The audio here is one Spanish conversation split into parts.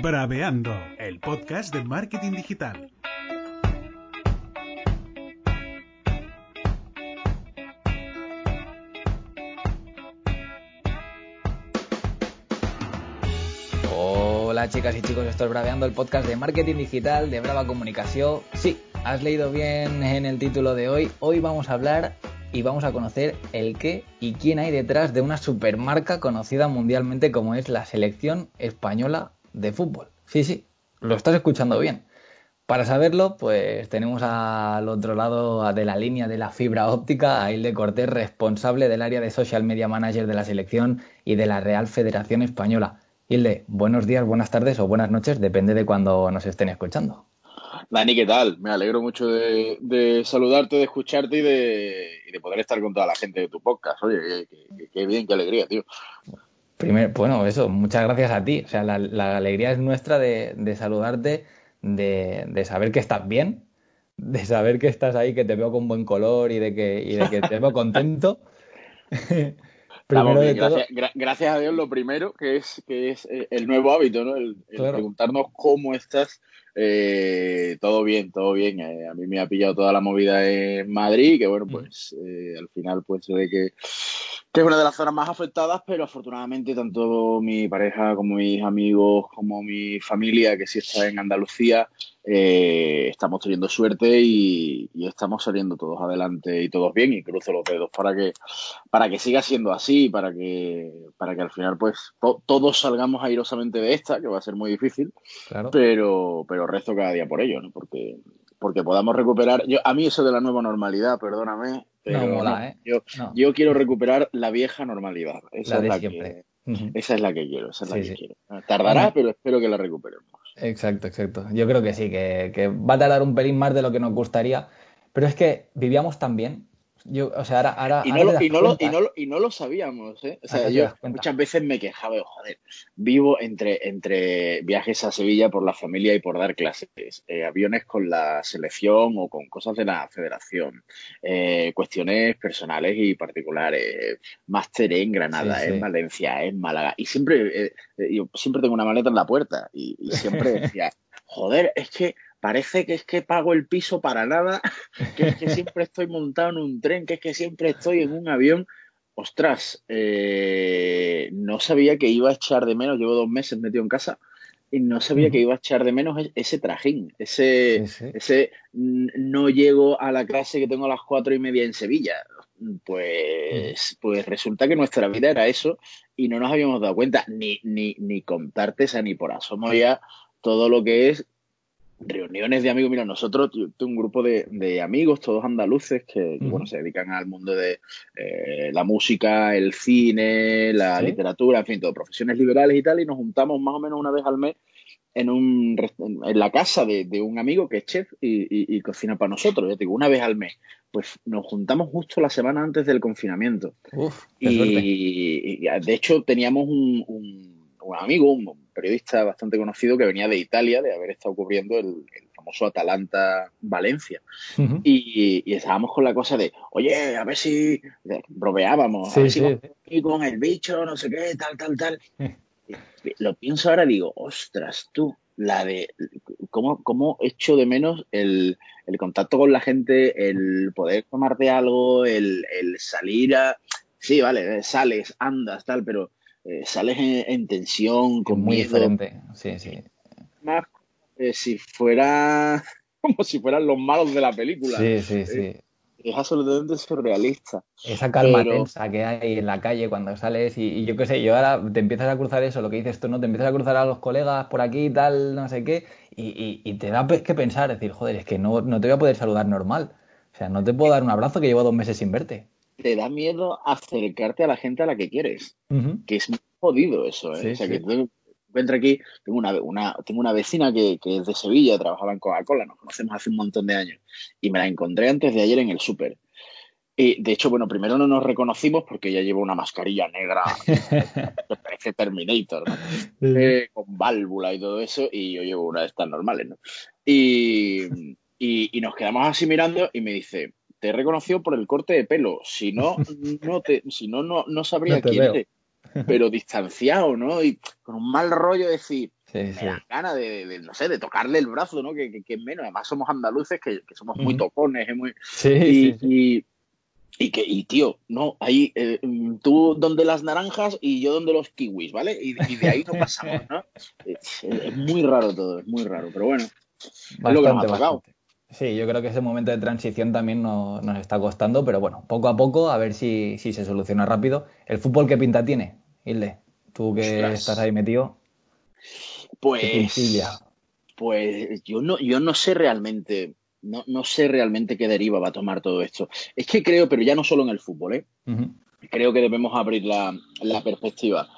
Braveando, el podcast de marketing digital. Hola chicas y chicos, estoy Braveando, el podcast de marketing digital de Brava Comunicación. Sí, has leído bien en el título de hoy. Hoy vamos a hablar y vamos a conocer el qué y quién hay detrás de una supermarca conocida mundialmente como es la selección española de fútbol. Sí, sí, lo estás escuchando bien. Para saberlo, pues tenemos al otro lado de la línea de la fibra óptica a Hilde Cortés, responsable del área de Social Media Manager de la selección y de la Real Federación Española. Hilde, buenos días, buenas tardes o buenas noches, depende de cuando nos estén escuchando. Dani, ¿qué tal? Me alegro mucho de, saludarte, de escucharte y de, poder estar con toda la gente de tu podcast. Oye, qué bien, qué alegría, tío. Primero, bueno, eso, muchas gracias a ti. O sea, la, alegría es nuestra de, saludarte, de, saber que estás bien, de saber que estás ahí, que te veo con buen color y de que, y de que te veo contento. gracias, a Dios, lo primero, que es, que es eh, el nuevo hábito, ¿no? El, preguntarnos cómo estás. Eh, todo bien, todo bien. Eh, a mí me ha pillado toda la movida en Madrid, que bueno, pues al final pues se ve que que es una de las zonas más afectadas, pero afortunadamente tanto mi pareja como mis amigos, como mi familia, que sí está en Andalucía, eh, estamos teniendo suerte y, estamos saliendo todos adelante y todos bien y cruzo los dedos para que para que siga siendo así, para que para que al final pues todos salgamos airosamente de esta, que va a ser muy difícil, pero pero rezo cada día por ello, ¿no? Porque porque podamos recuperar. Yo, a mí eso de la nueva normalidad, perdóname, pero ¿eh? yo, yo, quiero recuperar la vieja normalidad. Esa es la Que, Esa es la que quiero, esa es la que quiero. Tardará, pero espero que la recuperemos. Exacto, exacto. Yo creo que sí, que, que va a tardar un pelín más de lo que nos gustaría. Pero es que vivíamos tan bien yo, o sea, ahora, y, no lo, y, no lo, y, no lo, sabíamos, ¿eh? O sea, yo muchas veces me quejaba, joder, vivo entre, entre viajes a Sevilla por la familia y por dar clases, eh, aviones con la selección o con cosas de la federación, eh, cuestiones personales y particulares, máster en Granada, en Valencia, en Málaga, y siempre, eh, yo siempre tengo una maleta en la puerta y, y siempre decía, joder, es que parece que es que pago el piso para nada, que es que siempre estoy montado en un tren, que es que siempre estoy en un avión. Ostras, eh, no sabía que iba a echar de menos, llevo dos meses metido en casa, y no sabía que iba a echar de menos e-, ese trajín, ese, ese no llego a la clase que tengo a las cuatro y media en Sevilla. Pues, pues resulta que nuestra vida era eso y no nos habíamos dado cuenta, ni, ni, ni contarte esa ni por asomo ya todo lo que es reuniones de amigos. Mira, nosotros, tengo un grupo de, amigos, todos andaluces, que, bueno, se dedican al mundo de eh, la música, el cine, la literatura, en fin, todo, profesiones liberales y tal, y nos juntamos más o menos una vez al mes en, un, en la casa de, un amigo que es chef y, cocina para nosotros, ya digo, una vez al mes. Pues nos juntamos justo la semana antes del confinamiento. y, de hecho teníamos un, un amigo, un periodista bastante conocido que venía de Italia, de haber estado cubriendo el, famoso Atalanta-Valencia. y, estábamos con la cosa de, oye, a ver si bromeábamos, a ver si y con el bicho, no sé qué, tal, tal, tal. lo pienso ahora, digo, ostras, tú, la de cómo, cómo echo de menos el, el, contacto con la gente, el poder tomarte algo, el, el salir a... Sí, vale, sales, andas, tal, pero eh, sales en, tensión, con muy diferente, sí, sí. Más eh, si fuera como si fueran los malos de la película. Sí, sí, sí. Eh, es absolutamente surrealista. Esa calma tensa que hay en la calle cuando sales y, yo qué sé, yo ahora te empiezas a cruzar eso, lo que dices tú, ¿no? Te empiezas a cruzar a los colegas por aquí y tal, no sé qué, y, y, te da que pensar, decir, joder, es que no, no te voy a poder saludar normal. O sea, no te puedo dar un abrazo que llevo dos meses sin verte. Te da miedo acercarte a la gente a la que quieres. Que es muy jodido eso, ¿eh? o sea, que tú encuentras aquí, tengo una, una, tengo una vecina que, que, es de Sevilla, trabajaba en Coca-Cola, nos conocemos hace un montón de años, y me la encontré antes de ayer en el súper. Y de hecho, bueno, primero no nos reconocimos porque ella lleva una mascarilla negra que parece Terminator, ¿no? Eh, con válvula y todo eso, y yo llevo una de estas normales, ¿no? Y, y, nos quedamos así mirando y me dice, te he reconocido por el corte de pelo, si no, no, te, si no, no, no sabría quién eres. Pero distanciado, ¿no? Y con un mal rollo decir, me da ganas de, no sé, de tocarle el brazo, ¿no? Que, que, menos. Además somos andaluces, que, somos muy tocones, ¿eh? muy... Sí, y, y que, y tío, no, ahí eh, tú donde las naranjas y yo donde los kiwis, ¿vale? Y, de ahí no pasamos, ¿no? Es, muy raro todo, es muy raro, pero bueno, bastante, Bastante. Sí, yo creo que ese momento de transición también nos, está costando, pero bueno, poco a poco, a ver si, si se soluciona rápido. ¿El fútbol qué pinta tiene, Hilde? Tú que estás ahí metido. Pues. Pues yo no, yo no sé realmente no, no, sé realmente qué deriva va a tomar todo esto. Es que creo, pero ya no solo en el fútbol, ¿eh? creo que debemos abrir la, la perspectiva.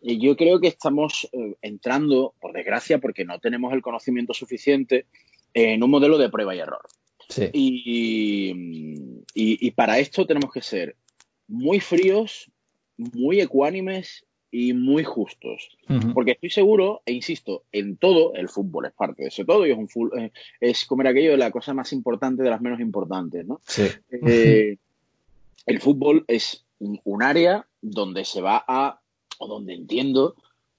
Y yo creo que estamos eh, entrando, por desgracia, porque no tenemos el conocimiento suficiente, en un modelo de prueba y error. Sí. Y, y, para esto tenemos que ser muy fríos, muy ecuánimes y muy justos. Porque estoy seguro, e insisto, en todo, el fútbol es parte de ese todo y es, un eh, es como era aquello de la cosa más importante de las menos importantes, ¿no? Eh, el fútbol es un, área donde se va a, o donde entiendo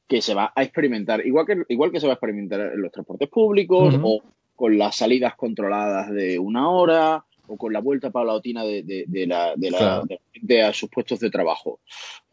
que se va a experimentar, igual que, igual que se va a experimentar en los transportes públicos o con las salidas controladas de una hora o con la vuelta paulatina de, de, la, de, la, gente a sus puestos de trabajo.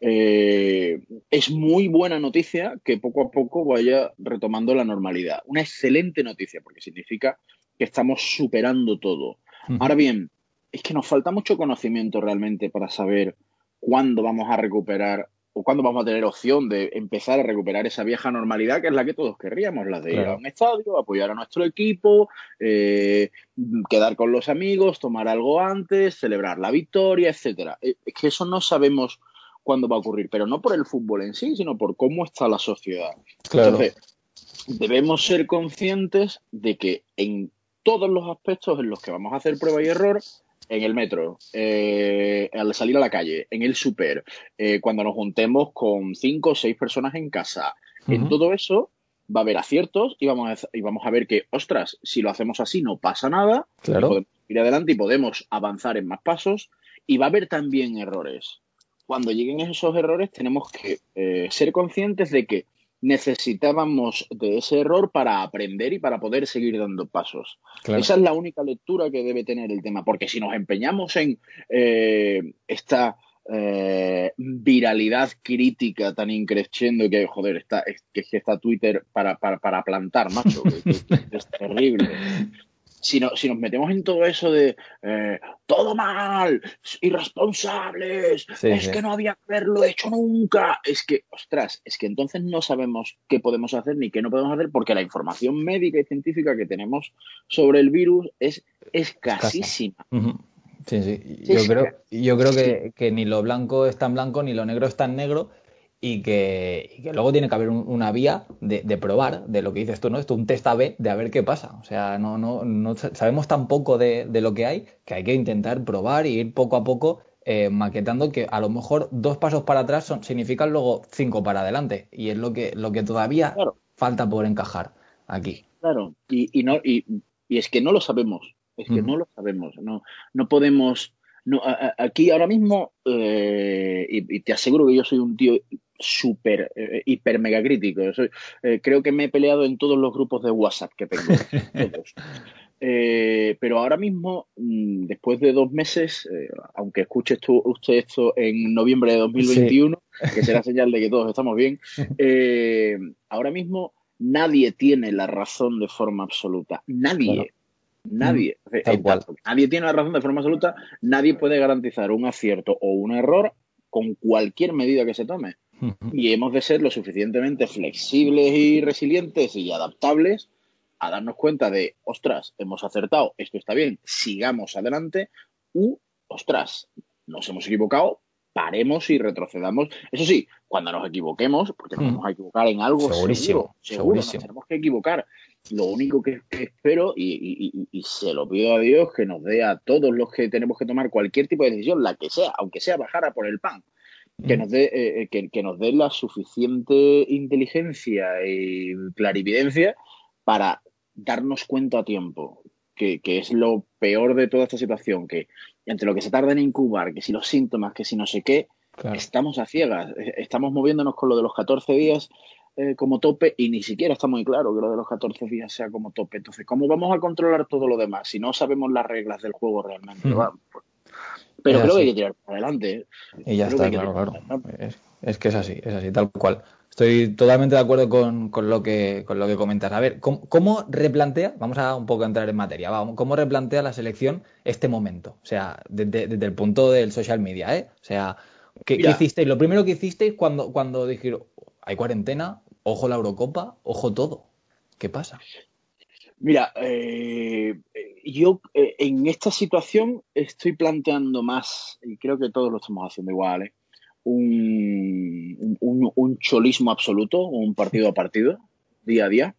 Eh, es muy buena noticia que poco a poco vaya retomando la normalidad. Una excelente noticia porque significa que estamos superando todo. Ahora bien, es que nos falta mucho conocimiento realmente para saber cuándo vamos a recuperar o cuándo vamos a tener opción de empezar a recuperar esa vieja normalidad que es la que todos querríamos, la de ir a un estadio, apoyar a nuestro equipo, eh, quedar con los amigos, tomar algo antes, celebrar la victoria, etcétera. Eh, es que eso no sabemos cuándo va a ocurrir, pero no por el fútbol en sí, sino por cómo está la sociedad. Entonces, debemos ser conscientes de que en todos los aspectos en los que vamos a hacer prueba y error, en el metro, eh, al salir a la calle, en el súper, eh, cuando nos juntemos con cinco o seis personas en casa. En todo eso va a haber aciertos y vamos a, y vamos a ver que, ostras, si lo hacemos así no pasa nada, podemos ir adelante y podemos avanzar en más pasos y va a haber también errores. Cuando lleguen esos errores tenemos que eh, ser conscientes de que necesitábamos de ese error para aprender y para poder seguir dando pasos. Esa es la única lectura que debe tener el tema, porque si nos empeñamos en eh, esta eh, viralidad crítica tan increciendo que, joder, está, es, que está Twitter para, para, para plantar, macho, es terrible si, si nos metemos en todo eso de eh, todo mal, irresponsables, es que no había que haberlo hecho nunca, es que, ostras, es que entonces no sabemos qué podemos hacer ni qué no podemos hacer porque la información médica y científica que tenemos sobre el virus es escasísima. Sí, sí. Yo creo, yo creo que, que, ni lo blanco es tan blanco ni lo negro es tan negro y que, luego tiene que haber una vía de, probar de lo que dices tú, ¿no? Esto un test A-B de a ver qué pasa. O sea, no, no, no sabemos tan poco de, lo que hay que hay que intentar probar y ir poco a poco eh, maquetando que a lo mejor dos pasos para atrás son, significan luego cinco para adelante. Y es lo que, lo que todavía falta por encajar aquí. Claro, y, y no, y, y, es que no lo sabemos. Es que no lo sabemos. No, no podemos. No, aquí ahora mismo, eh, y, te aseguro que yo soy un tío súper, eh, hiper mega crítico. Eh, creo que me he peleado en todos los grupos de WhatsApp que tengo. Eh, pero ahora mismo, mm, después de dos meses, aunque escuche usted esto en noviembre de 2021, que será señal de que todos estamos bien, ahora mismo nadie tiene la razón de forma absoluta. Nadie. Nadie. Mm, nadie tiene la razón de forma absoluta. Nadie puede garantizar un acierto o un error con cualquier medida que se tome. Y hemos de ser lo suficientemente flexibles y resilientes y adaptables a darnos cuenta de, ostras, hemos acertado, esto está bien, sigamos adelante, u, ostras, nos hemos equivocado, paremos y retrocedamos. Eso sí, cuando nos equivoquemos, porque nos vamos a equivocar en algo segurísimo, seguro, nos tenemos que equivocar. Lo único que, espero, y, se lo pido a Dios, que nos dé a todos los que tenemos que tomar cualquier tipo de decisión, la que sea, aunque sea bajar a por el pan, que mm. nos dé eh, eh, que, que, nos dé la suficiente inteligencia y clarividencia para darnos cuenta a tiempo que, es lo peor de toda esta situación, que entre lo que se tarda en incubar, que si los síntomas, que si no sé qué, estamos a ciegas, eh, estamos moviéndonos con lo de los 14 días eh, como tope y ni siquiera está muy claro que lo de los 14 días sea como tope. Entonces, ¿cómo vamos a controlar todo lo demás si no sabemos las reglas del juego realmente? Pues, pero creo que hay que tirar para adelante. ¿eh? Y ya está, claro, claro. es, que es así, es así, tal cual. Estoy totalmente de acuerdo con, lo, que, con lo que comentas. A ver, ¿cómo, replantea? Vamos a un poco entrar en materia. Vamos, ¿Cómo replantea la selección este momento? O sea, desde, el punto del social media, ¿eh? O sea, ¿qué, hicisteis? Lo primero que hicisteis cuando, cuando dijeron, hay cuarentena, ojo la Eurocopa, ojo todo. ¿Qué pasa? Mira, eh, yo eh, en esta situación estoy planteando más, y creo que todos lo estamos haciendo igual, ¿eh? un, cholismo absoluto, un partido a partido, día a día,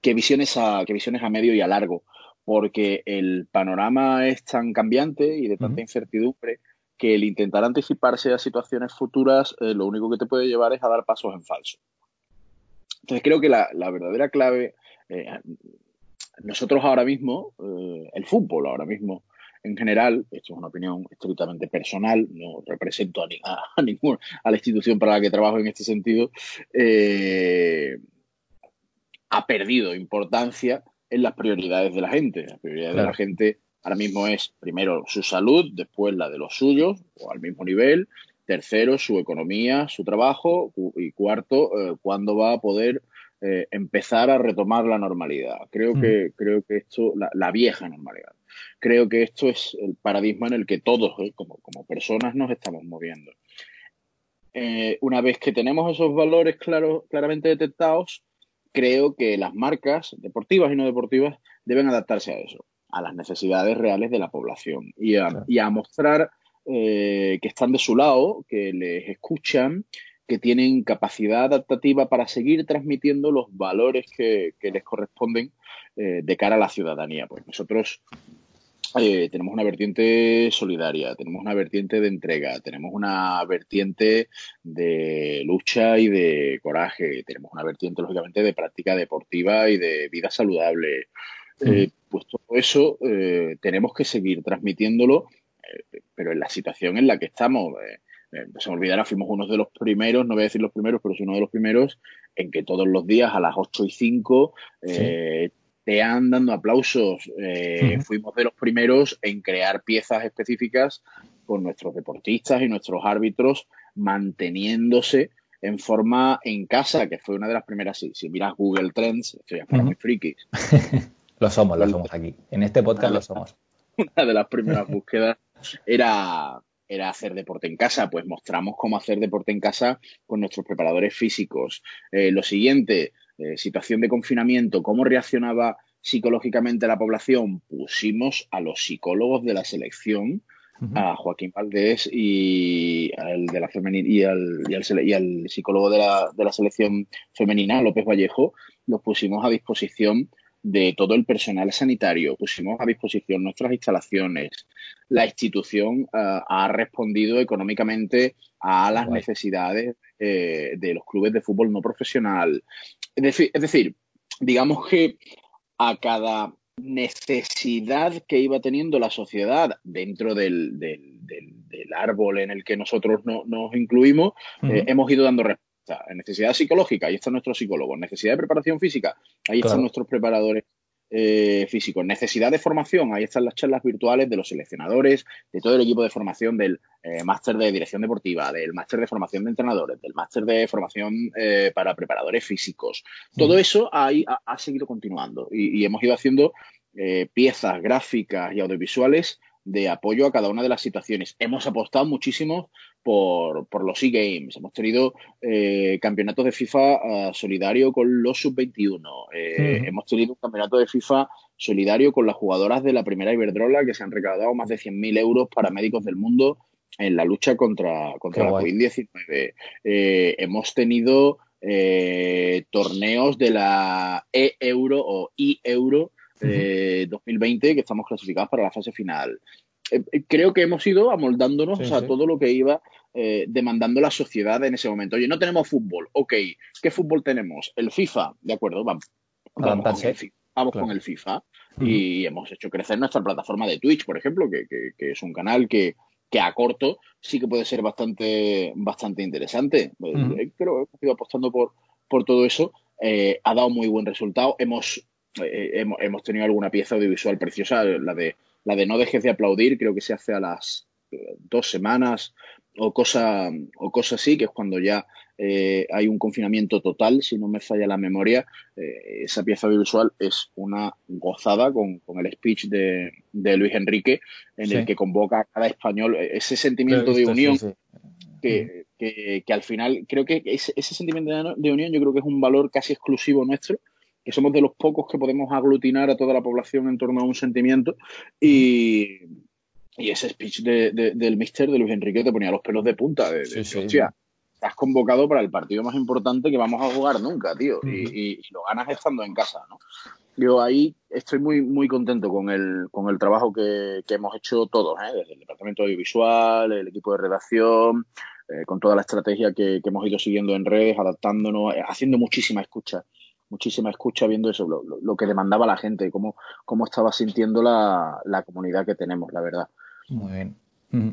que visiones a, que visiones a medio y a largo, porque el panorama es tan cambiante y de tanta incertidumbre que el intentar anticiparse a situaciones futuras eh, lo único que te puede llevar es a dar pasos en falso. Entonces creo que la, verdadera clave, eh, nosotros ahora mismo, eh, el fútbol ahora mismo, en general, esto es una opinión estrictamente personal, no represento a, a, ninguna, a la institución para la que trabajo en este sentido, eh, ha perdido importancia en las prioridades de la gente. La prioridad de la gente ahora mismo es primero su salud, después la de los suyos, o al mismo nivel, tercero su economía, su trabajo, y cuarto, eh, cuándo va a poder eh, empezar a retomar la normalidad. Creo mm. que, creo que esto, la vieja normalidad creo que esto es el paradigma en el que todos, ¿eh? como, personas, nos estamos moviendo. Eh, una vez que tenemos esos valores claros, claramente detectados, creo que las marcas deportivas y no deportivas deben adaptarse a eso, a las necesidades reales de la población y a, mostrar eh, que están de su lado, que les escuchan, que tienen capacidad adaptativa para seguir transmitiendo los valores que, les corresponden de cara a la ciudadanía. Pues nosotros eh, tenemos una vertiente solidaria, tenemos una vertiente de entrega, tenemos una vertiente de lucha y de coraje, tenemos una vertiente, lógicamente, de práctica deportiva y de vida saludable. Eh, pues todo eso eh, tenemos que seguir transmitiéndolo, pero en la situación en la que estamos. No se me olvidará, fuimos uno de los primeros, no voy a decir los primeros, pero sí uno de los primeros en que todos los días a las 8 y 5 han dando aplausos. Eh, fuimos de los primeros en crear piezas específicas con nuestros deportistas y nuestros árbitros manteniéndose en forma en casa, que fue una de las primeras. Si, si miras Google Trends, esto ya para muy frikis. lo somos, lo somos aquí. En este podcast lo somos. Una de las primeras búsquedas era, era hacer deporte en casa, pues mostramos cómo hacer deporte en casa con nuestros preparadores físicos. Eh, lo siguiente, eh, situación de confinamiento, cómo reaccionaba psicológicamente la población, pusimos a los psicólogos de la selección, a Joaquín Valdés y al de la y al, y al, psicólogo de la, de la, selección femenina, López Vallejo, los pusimos a disposición de todo el personal sanitario, pusimos a disposición nuestras instalaciones. La institución eh, ha respondido económicamente a las necesidades eh, de los clubes de fútbol no profesional. Es decir, digamos que a cada necesidad que iba teniendo la sociedad dentro del, árbol en el que nosotros nos incluimos, eh, hemos ido dando respuesta. Necesidad psicológica, ahí está nuestro psicólogo. Necesidad de preparación física, ahí están nuestros preparadores eh, físicos. Necesidad de formación, ahí están las charlas virtuales de los seleccionadores, de todo el equipo de formación del eh, máster de dirección deportiva, del máster de formación de entrenadores, del máster de formación eh, para preparadores físicos. Todo eso ahí ha, seguido continuando y, hemos ido haciendo piezas gráficas y audiovisuales de apoyo a cada una de las situaciones. Hemos apostado muchísimo por, por los e-games. Hemos tenido eh, campeonatos de FIFA uh, solidario con los sub-21. Eh, hemos tenido un campeonato de FIFA solidario con las jugadoras de la primera Iberdrola que se han recaudado más de 100.000 euros para médicos del mundo en la lucha contra, contra la COVID-19. Eh, hemos tenido torneos de la E-Euro o I-Euro 2020 que estamos clasificados para la fase final. creo que hemos ido amoldándonos a todo lo que iba demandando la sociedad en ese momento. Oye, no tenemos fútbol, ok, ¿qué fútbol tenemos? El FIFA, de acuerdo, vamos, vamos con el FIFA. Vamos con el FIFA y hemos hecho crecer nuestra plataforma de Twitch, por ejemplo, que, es un canal que, a corto sí que puede ser bastante, bastante interesante. Eh, creo que hemos ido apostando por, por todo eso. Eh, ha dado muy buen resultado. Hemos, eh, hemos, hemos, tenido alguna pieza audiovisual preciosa, la de, la de No dejes de aplaudir, creo que se hace a las dos semanas o cosa, o cosa así, que es cuando ya eh, hay un confinamiento total, si no me falla la memoria. Eh, esa pieza audiovisual es una gozada con, el speech de, Luis Enrique, en el que convoca a cada español eh, ese sentimiento de unión. Que, que, al final creo que ese, ese sentimiento de unión yo creo que es un valor casi exclusivo nuestro que somos de los pocos que podemos aglutinar a toda la población en torno a un sentimiento y, y ese speech del mister de Luis Enrique te ponía los pelos de punta. De, estás convocado para el partido más importante que vamos a jugar nunca, tío. y, lo ganas estando en casa, ¿no? Yo ahí estoy muy, muy contento con el, con el trabajo que, hemos hecho todos, ¿eh? desde el departamento audiovisual, el equipo de redacción, eh, con toda la estrategia que, hemos ido siguiendo en redes, adaptándonos, eh, haciendo muchísima escucha muchísima escucha viendo eso, lo, que demandaba la gente, cómo, cómo estaba sintiendo la, la comunidad que tenemos, la verdad. Muy bien.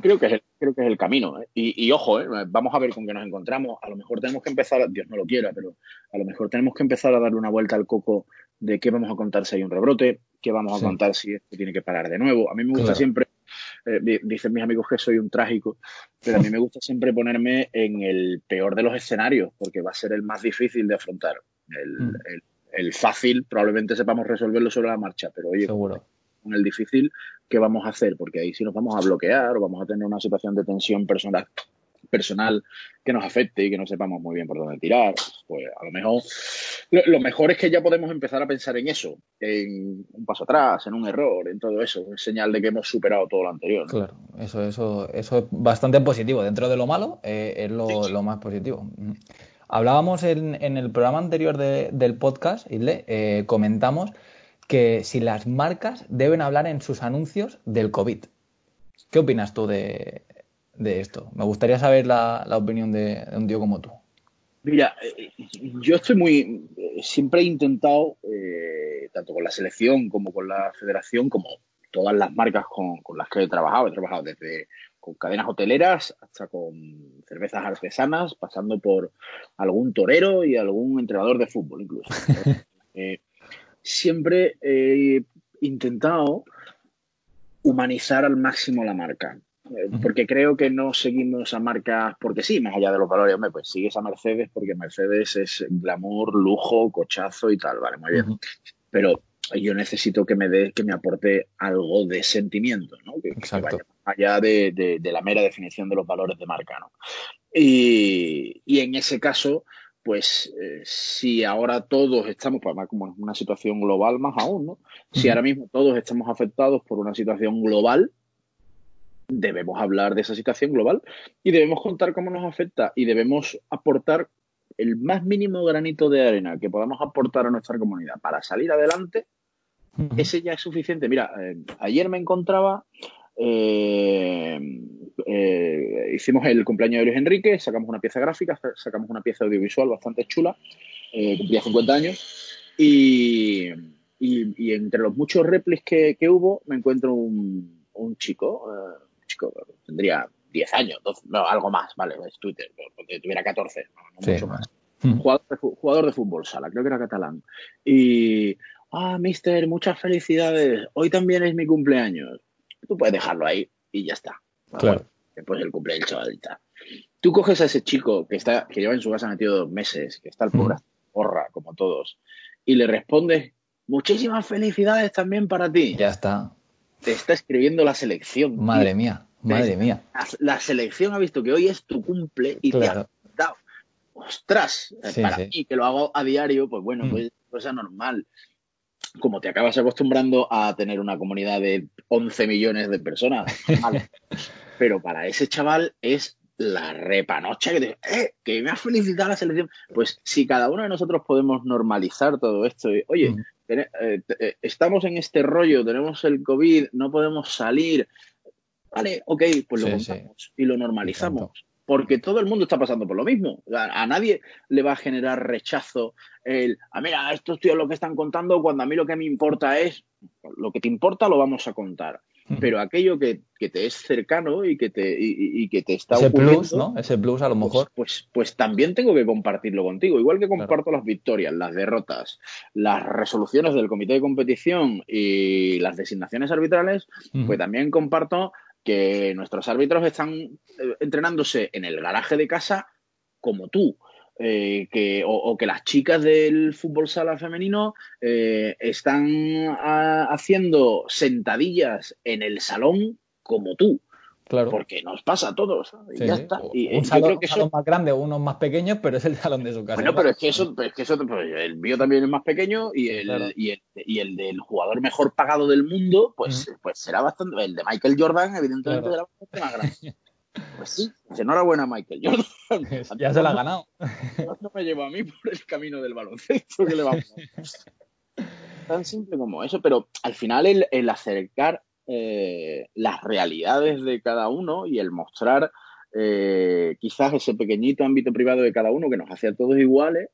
Creo que, es el, creo que es el camino. ¿eh? Y, ojo, ¿eh? vamos a ver con qué nos encontramos. A lo mejor tenemos que empezar, Dios no lo quiera, pero a lo mejor tenemos que empezar a darle una vuelta al coco de qué vamos a contar si hay un rebrote, qué vamos a contar si esto tiene que parar de nuevo. A mí me gusta siempre, eh, dicen mis amigos que soy un trágico, pero a mí me gusta siempre ponerme en el peor de los escenarios, porque va a ser el más difícil de afrontar. El, mm. el fácil probablemente sepamos resolverlo sobre la marcha, pero oye, Seguro con el difícil, ¿qué vamos a hacer? Porque ahí sí nos vamos a bloquear o vamos a tener una situación de tensión personal personal que nos afecte y que no sepamos muy bien por dónde tirar, pues a lo mejor lo, mejor es que ya podemos empezar a pensar en eso, en un paso atrás, en un error, en todo eso, es señal de que hemos superado todo lo anterior. Claro, eso, eso, eso es bastante positivo. Dentro de lo malo eh, es lo, más positivo. Hablábamos en, el programa anterior del podcast, Isle, eh, comentamos que si las marcas deben hablar en sus anuncios del COVID. ¿Qué opinas tú de, esto? Me gustaría saber la, opinión de, un tío como tú. Mira, eh, yo estoy muy. Siempre he intentado, eh, tanto con la selección como con la federación, como todas las marcas con, las que he trabajado, he trabajado desde con cadenas hoteleras hasta con cervezas artesanas, pasando por algún torero y algún entrenador de fútbol incluso. Eh, siempre he intentado humanizar al máximo la marca. Eh, porque creo que no seguimos a marcas porque sí, más allá de los valores, hombre, pues sigues a Mercedes porque Mercedes es glamour, lujo, cochazo y tal, vale, muy bien. Pero yo necesito que me dé, que me aporte algo de sentimiento, ¿no? Que, vaya más allá de, la mera definición de los valores de marca, ¿no? Y, y en ese caso, pues eh, si ahora todos estamos, pues como en una situación global más aún, ¿no? Si ahora mismo todos estamos afectados por una situación global, debemos hablar de esa situación global y debemos contar cómo nos afecta y debemos aportar el más mínimo granito de arena que podamos aportar a nuestra comunidad para salir adelante, ese ya es suficiente. Mira, eh, ayer me encontraba eh, eh, hicimos el cumpleaños de Luis Enrique, sacamos una pieza gráfica, sacamos una pieza audiovisual bastante chula, eh, cumplía 50 años, y, entre los muchos replis que, hubo, me encuentro un, chico, eh, un chico, tendría 10 años, algo más, vale, es Twitter, porque tuviera 14, no, mucho más. Hmm. Jugador de, jugador de fútbol sala, creo que era catalán. Y, ah, mister, muchas felicidades, hoy también es mi cumpleaños tú puedes dejarlo ahí y ya está. Claro. después el cumple el chavalita. Tú coges a ese chico que está, que lleva en su casa metido dos meses, que está al pobre porra, como todos, y le respondes, muchísimas felicidades también para ti. Ya está. Te está escribiendo la selección. Madre mía, madre mía. La, selección ha visto que hoy es tu cumple y te ha dado. Ostras, para mí que lo hago a diario, pues bueno, mm. pues cosa normal como te acabas acostumbrando a tener una comunidad de 11 millones de personas. pero para ese chaval es la repanocha que, te, eh, que me ha felicitado la selección. Pues si cada uno de nosotros podemos normalizar todo esto, y, oye, eh, eh, estamos en este rollo, tenemos el COVID, no podemos salir, vale, ok, pues lo contamos y lo normalizamos. Porque todo el mundo está pasando por lo mismo. A, nadie le va a generar rechazo el, ah, mira, estos tíos lo que están contando cuando a mí lo que me importa es, lo que te importa lo vamos a contar pero aquello que, te es cercano y que te, y, que te está Ese plus, ¿no? Ese plus a lo pues, mejor. Pues, pues, también tengo que compartirlo contigo. Igual que comparto las victorias, las derrotas, las resoluciones del comité de competición y las designaciones arbitrales, pues también comparto que nuestros árbitros están eh, entrenándose en el garaje de casa como tú. Eh, que, o, que las chicas del fútbol sala femenino eh, están haciendo sentadillas en el salón como tú. Claro. Porque nos pasa a todos. Y ya está. Y, un salón, más grande o unos más pequeños, pero es el salón de su casa. Bueno, pero es que eso, es que eso pues, el mío también es más pequeño y el, y, el, y el del jugador mejor pagado del mundo, pues, pues será bastante. El de Michael Jordan, evidentemente, será bastante más grande. Pues sí, pues enhorabuena, Michael. ya se la ha ganado. No me llevo a mí por el camino del baloncesto que le vamos Tan simple como eso, pero al final el, acercar eh, las realidades de cada uno y el mostrar eh, quizás ese pequeñito ámbito privado de cada uno que nos hace a todos iguales,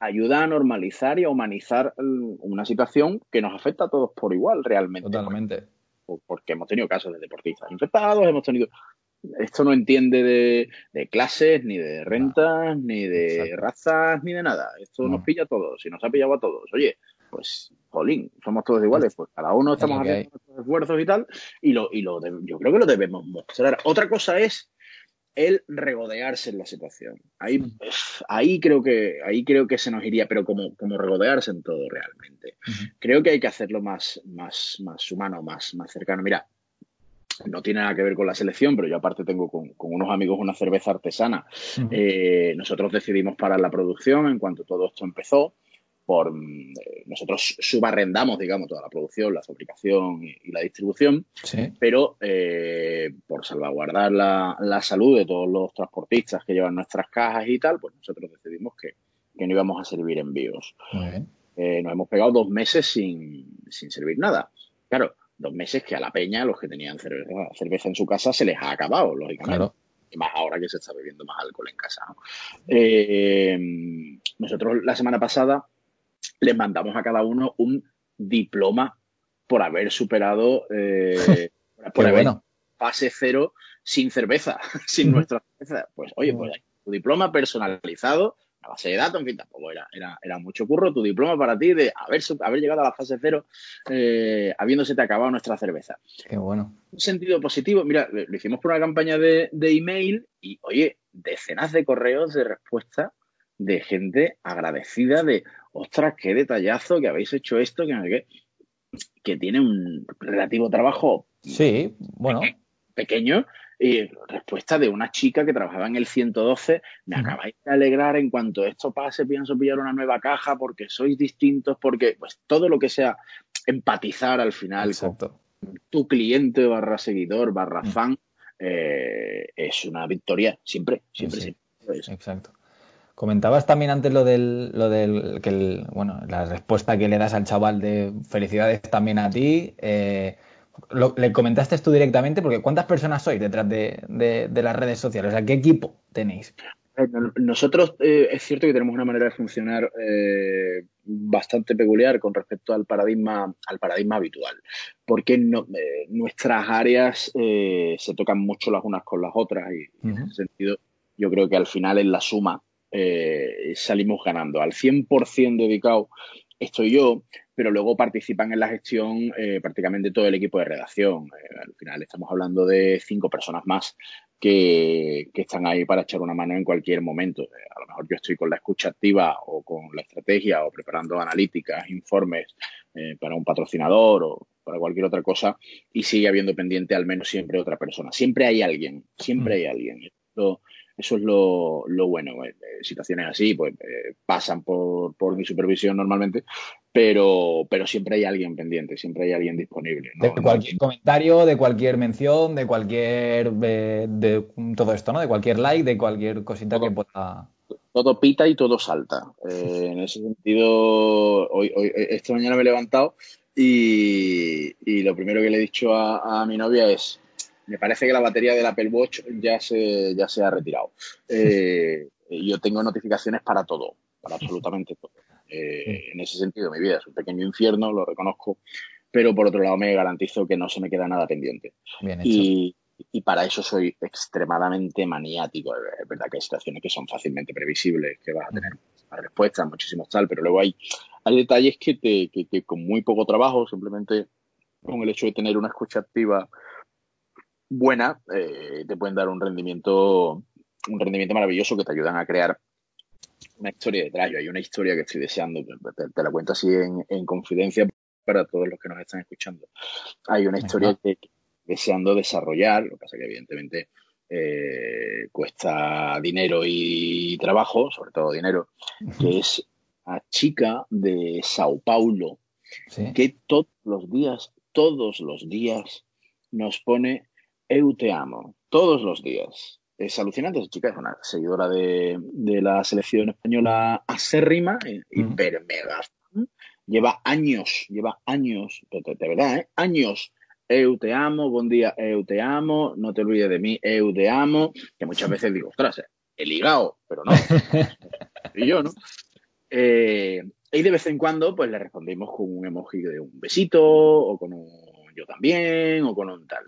ayuda a normalizar y a humanizar mm, una situación que nos afecta a todos por igual realmente. Totalmente. Porque hemos tenido casos de deportistas infectados, hemos tenido esto no entiende de, clases, ni de rentas, ni de razas, ni de nada. Esto nos pilla a todos y nos ha pillado a todos. Oye, pues, jolín, somos todos iguales, pues cada uno estamos haciendo nuestros esfuerzos y tal, y lo, y lo yo creo que lo debemos mostrar. Otra cosa es el regodearse en la situación. Ahí, mm. ahí creo que, ahí creo que se nos iría, pero como, como regodearse en todo realmente. Creo que hay que hacerlo más, más, más humano, más, más cercano. Mira, no tiene nada que ver con la selección, pero yo aparte tengo con, unos amigos una cerveza artesana. Eh, nosotros decidimos parar la producción en cuanto todo esto empezó. Por, eh, nosotros subarrendamos, digamos, toda la producción, la fabricación y, la distribución, pero eh, por salvaguardar la, salud de todos los transportistas que llevan nuestras cajas y tal, pues nosotros decidimos que, no íbamos a servir envíos. nos hemos pegado dos meses sin, sin servir nada. Claro, dos meses que a la peña, los que tenían cerveza, en su casa, se les ha acabado, lógicamente. Y más ahora que se está bebiendo más alcohol en casa. Eh, nosotros la semana pasada les mandamos a cada uno un diploma por haber superado, eh, por haber fase cero sin cerveza, sin nuestra cerveza. Pues oye, pues tu diploma personalizado a base de datos, en fin, tampoco era, era, mucho curro. Tu diploma para ti de haber, haber llegado a la fase cero eh, habiéndose te acabado nuestra cerveza. Qué bueno. Un sentido positivo. Mira, lo hicimos por una campaña de, email y, oye, decenas de correos de respuesta de gente agradecida de, ostras, qué detallazo que habéis hecho esto, que, que tiene un relativo trabajo. Sí, bueno. pequeño, y respuesta de una chica que trabajaba en el 112, me acabáis de alegrar en cuanto esto pase, pienso pillar una nueva caja porque sois distintos, porque pues todo lo que sea empatizar al final con tu cliente barra seguidor barra fan eh, es una victoria siempre, siempre, siempre. Exacto. Comentabas también antes lo del, lo del que bueno, la respuesta que le das al chaval de felicidades también a ti. Eh, ¿Le comentaste tú directamente? Porque ¿cuántas personas sois detrás de, las redes sociales? O sea, ¿qué equipo tenéis? Nosotros eh, es cierto que tenemos una manera de funcionar eh, bastante peculiar con respecto al paradigma, al paradigma habitual, porque eh, nuestras áreas se tocan mucho las unas con las otras y, en ese sentido yo creo que al final en la suma salimos ganando. Al 100% dedicado estoy yo, pero luego participan en la gestión eh, prácticamente todo el equipo de redacción. Eh, al final estamos hablando de cinco personas más que, están ahí para echar una mano en cualquier momento. Eh, a lo mejor yo estoy con la escucha activa o con la estrategia o preparando analíticas, informes para un patrocinador o para cualquier otra cosa y sigue habiendo pendiente al menos siempre otra persona. Siempre hay alguien, siempre mm. hay alguien. Esto, eso es lo, lo bueno. Eh, situaciones así, pues eh, pasan por, por mi supervisión normalmente, pero, pero siempre hay alguien pendiente, siempre hay alguien disponible. De cualquier comentario, de cualquier mención, de cualquier. De, todo esto, ¿no? De cualquier like, de cualquier cosita que pueda. Todo pita y todo salta. Eh, en ese sentido, hoy, hoy, esta mañana me he levantado y, y lo primero que le he dicho a, a mi novia es me parece que la batería del Apple Watch ya se, ya se ha retirado. Eh, yo tengo notificaciones para todo, para absolutamente todo. Eh, en ese sentido, mi vida es un pequeño infierno, lo reconozco, pero por otro lado me garantizo que no se me queda nada pendiente. Y, para eso soy extremadamente maniático. Es verdad que hay situaciones que son fácilmente previsibles, que vas a tener respuestas, respuesta, muchísimos tal, pero luego hay, hay detalles que, te, que con muy poco trabajo, simplemente con el hecho de tener una escucha activa buena, eh, te pueden dar un rendimiento, un rendimiento maravilloso que te ayudan a crear una historia detrás. Yo hay una historia que estoy deseando, te, la cuento así en, confidencia para todos los que nos están escuchando. Hay una historia que deseando desarrollar, lo que pasa que evidentemente eh, cuesta dinero y trabajo, sobre todo dinero, que es a chica de Sao Paulo, que todos los días, todos los días nos pone Eu te amo, todos los días. Es alucinante, esa chica es una seguidora de, la selección española acérrima, hiper mega. Lleva años, lleva años, de, verdad, ¿eh? años eu te amo, buen día, eu te amo, no te olvides de mí, eu te amo, que muchas veces digo, ostras, he ligado, pero no. y yo, ¿no? Eh, y de vez en cuando, pues le respondimos con un emoji de un besito, o con un yo también, o con un tal.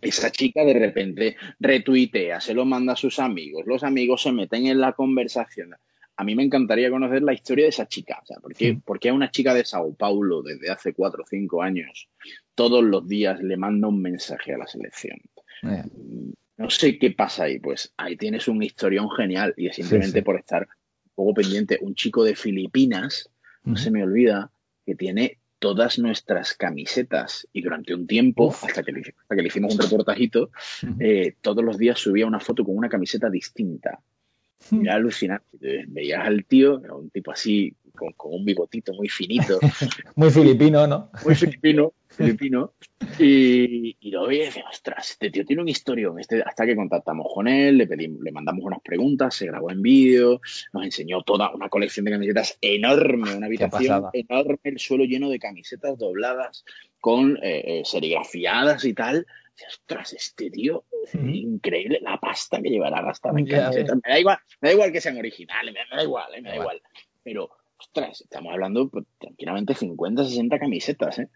Esa chica de repente retuitea, se lo manda a sus amigos, los amigos se meten en la conversación. A mí me encantaría conocer la historia de esa chica, o sea, ¿por qué, a una chica de Sao Paulo desde hace cuatro o cinco años todos los días le manda un mensaje a la selección? No sé qué pasa ahí, pues ahí tienes un historión genial y es simplemente por estar un poco pendiente. Un chico de Filipinas, no se me olvida, que tiene todas nuestras camisetas y durante un tiempo, hasta que, le, hasta que, le, hicimos un reportajito, eh, todos los días subía una foto con una camiseta distinta. Era alucinante. Veías al tío, era un tipo así, con, un bigotito muy finito. muy filipino, ¿no? Muy filipino, filipino. Y, y lo veía y decía, ostras, este tío tiene un historión. Este, hasta que contactamos con él, le, pedimos, le mandamos unas preguntas, se grabó en vídeo, nos enseñó toda una colección de camisetas enorme, una habitación enorme, el suelo lleno de camisetas dobladas con eh, eh, serigrafiadas y tal. Ostras, este tío, increíble la pasta que llevará gastada en camisetas. Me da igual, me da igual que sean originales, me, da igual, me da igual. Pero ostras, estamos hablando pues, tranquilamente 50, 60 camisetas, ¿eh?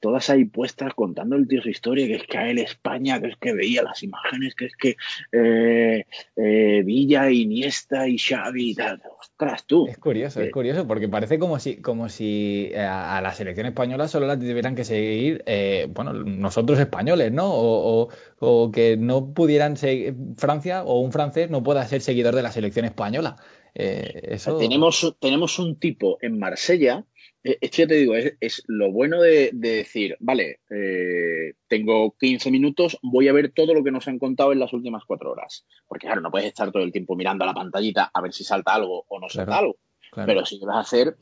Todas ahí puestas contando el tío su historia, que es que a él España, que es que veía las imágenes, que es que eh, eh, Villa, Iniesta y Xavi y tal. Ostras, tú. Es curioso, es curioso, porque parece como si, como si a, la selección española solo la tuvieran que seguir, bueno, nosotros españoles, ¿no? O, o que no pudieran seguir, Francia o un francés no pueda ser seguidor de la selección española. Eh, tenemos, tenemos un tipo en Marsella, eh, esto ya te digo, es, lo bueno de, decir, vale, eh, tengo 15 minutos, voy a ver todo lo que nos han contado en las últimas cuatro horas. Porque claro, no puedes estar todo el tiempo mirando a la pantallita a ver si salta algo o no salta algo. Pero si vas a hacer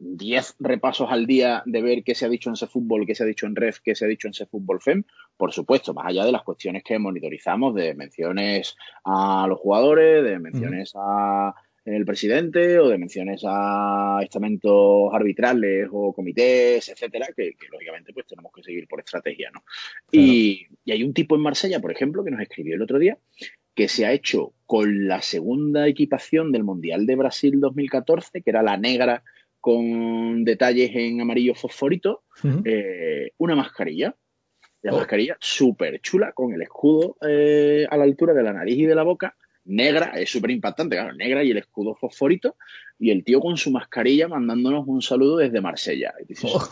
10 repasos al día de ver qué se ha dicho en ese fútbol, qué se ha dicho en Ref, qué se ha dicho en ese fútbol FEM, por supuesto, más allá de las cuestiones que monitorizamos de menciones a los jugadores, de menciones a el presidente o de menciones a estamentos arbitrales o comités, etcétera, que, lógicamente pues tenemos que seguir por estrategia, ¿no? Y, y, hay un tipo en Marsella, por ejemplo, que nos escribió el otro día, que se ha hecho con la segunda equipación del Mundial de Brasil 2014, que era la negra con detalles en amarillo fosforito, eh, una mascarilla. La oh. mascarilla súper chula, con el escudo eh, a la altura de la nariz y de la boca, negra, es súper impactante, claro, negra y el escudo fosforito, y el tío con su mascarilla mandándonos un saludo desde Marsella. Oh,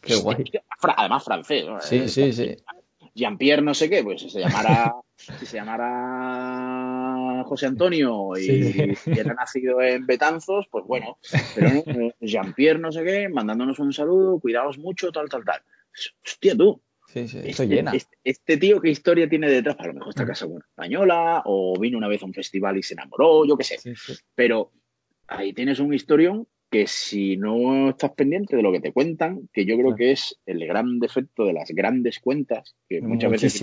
qué guay. Además francés, ¿no? Sí, sí, sí. Jean-Pierre no sé qué, pues si se llamara, si se llamara José Antonio y, era nacido en Betanzos, pues bueno, pero Jean-Pierre no sé qué, mandándonos un saludo, cuidaos mucho, tal, tal, tal. Hostia, tú. Sí, sí, eso llena. Este, este, tío, ¿qué historia tiene detrás? A lo mejor está casado con una española, o vino una vez a un festival y se enamoró, yo qué sé. Pero ahí tienes un historión que si no estás pendiente de lo que te cuentan, que yo creo que es el gran defecto de las grandes cuentas, que muchas veces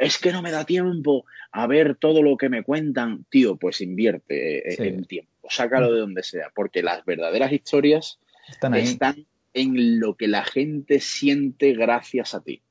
es que, no me da tiempo a ver todo lo que me cuentan, tío, pues invierte eh, en tiempo, sácalo de donde sea, porque las verdaderas historias están, en lo que la gente siente gracias a ti.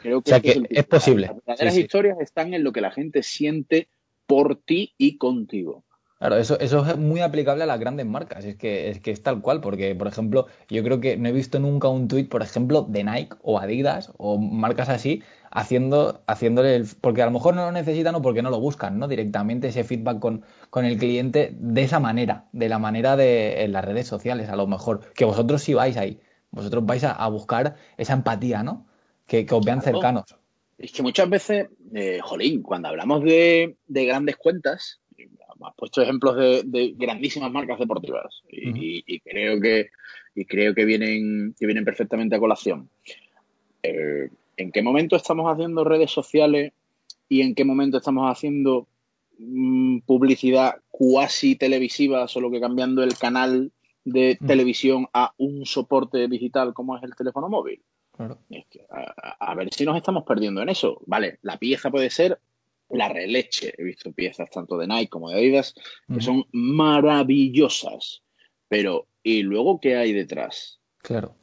Creo que, es, posible. Las verdaderas historias están en lo que la gente siente por ti y contigo. Claro, eso, eso es muy aplicable a las grandes marcas, es que, es que es tal cual, porque, por ejemplo, yo creo que no he visto nunca un tweet, por ejemplo, de Nike o Adidas o marcas así, haciendo, haciéndole el, porque a lo mejor no lo necesitan o porque no lo buscan, ¿no? Directamente ese feedback con, con el cliente de esa manera, de la manera de en las redes sociales, a lo mejor, que vosotros sí vais ahí, vosotros vais a, buscar esa empatía, ¿no? Que, os vean cercanos. Es que muchas veces, eh, jolín, cuando hablamos de, de grandes cuentas, has puesto ejemplos de, grandísimas marcas deportivas y, creo que y creo que vienen que vienen perfectamente a colación. Eh, ¿En qué momento estamos haciendo redes sociales y en qué momento estamos haciendo mm, publicidad cuasi televisiva, solo que cambiando el canal de televisión a un soporte digital como es el teléfono móvil? a, ver si nos estamos perdiendo en eso. Vale, la pieza puede ser la releche. He visto piezas tanto de Nike como de Adidas que son maravillosas. Pero, ¿y luego qué hay detrás? Claro.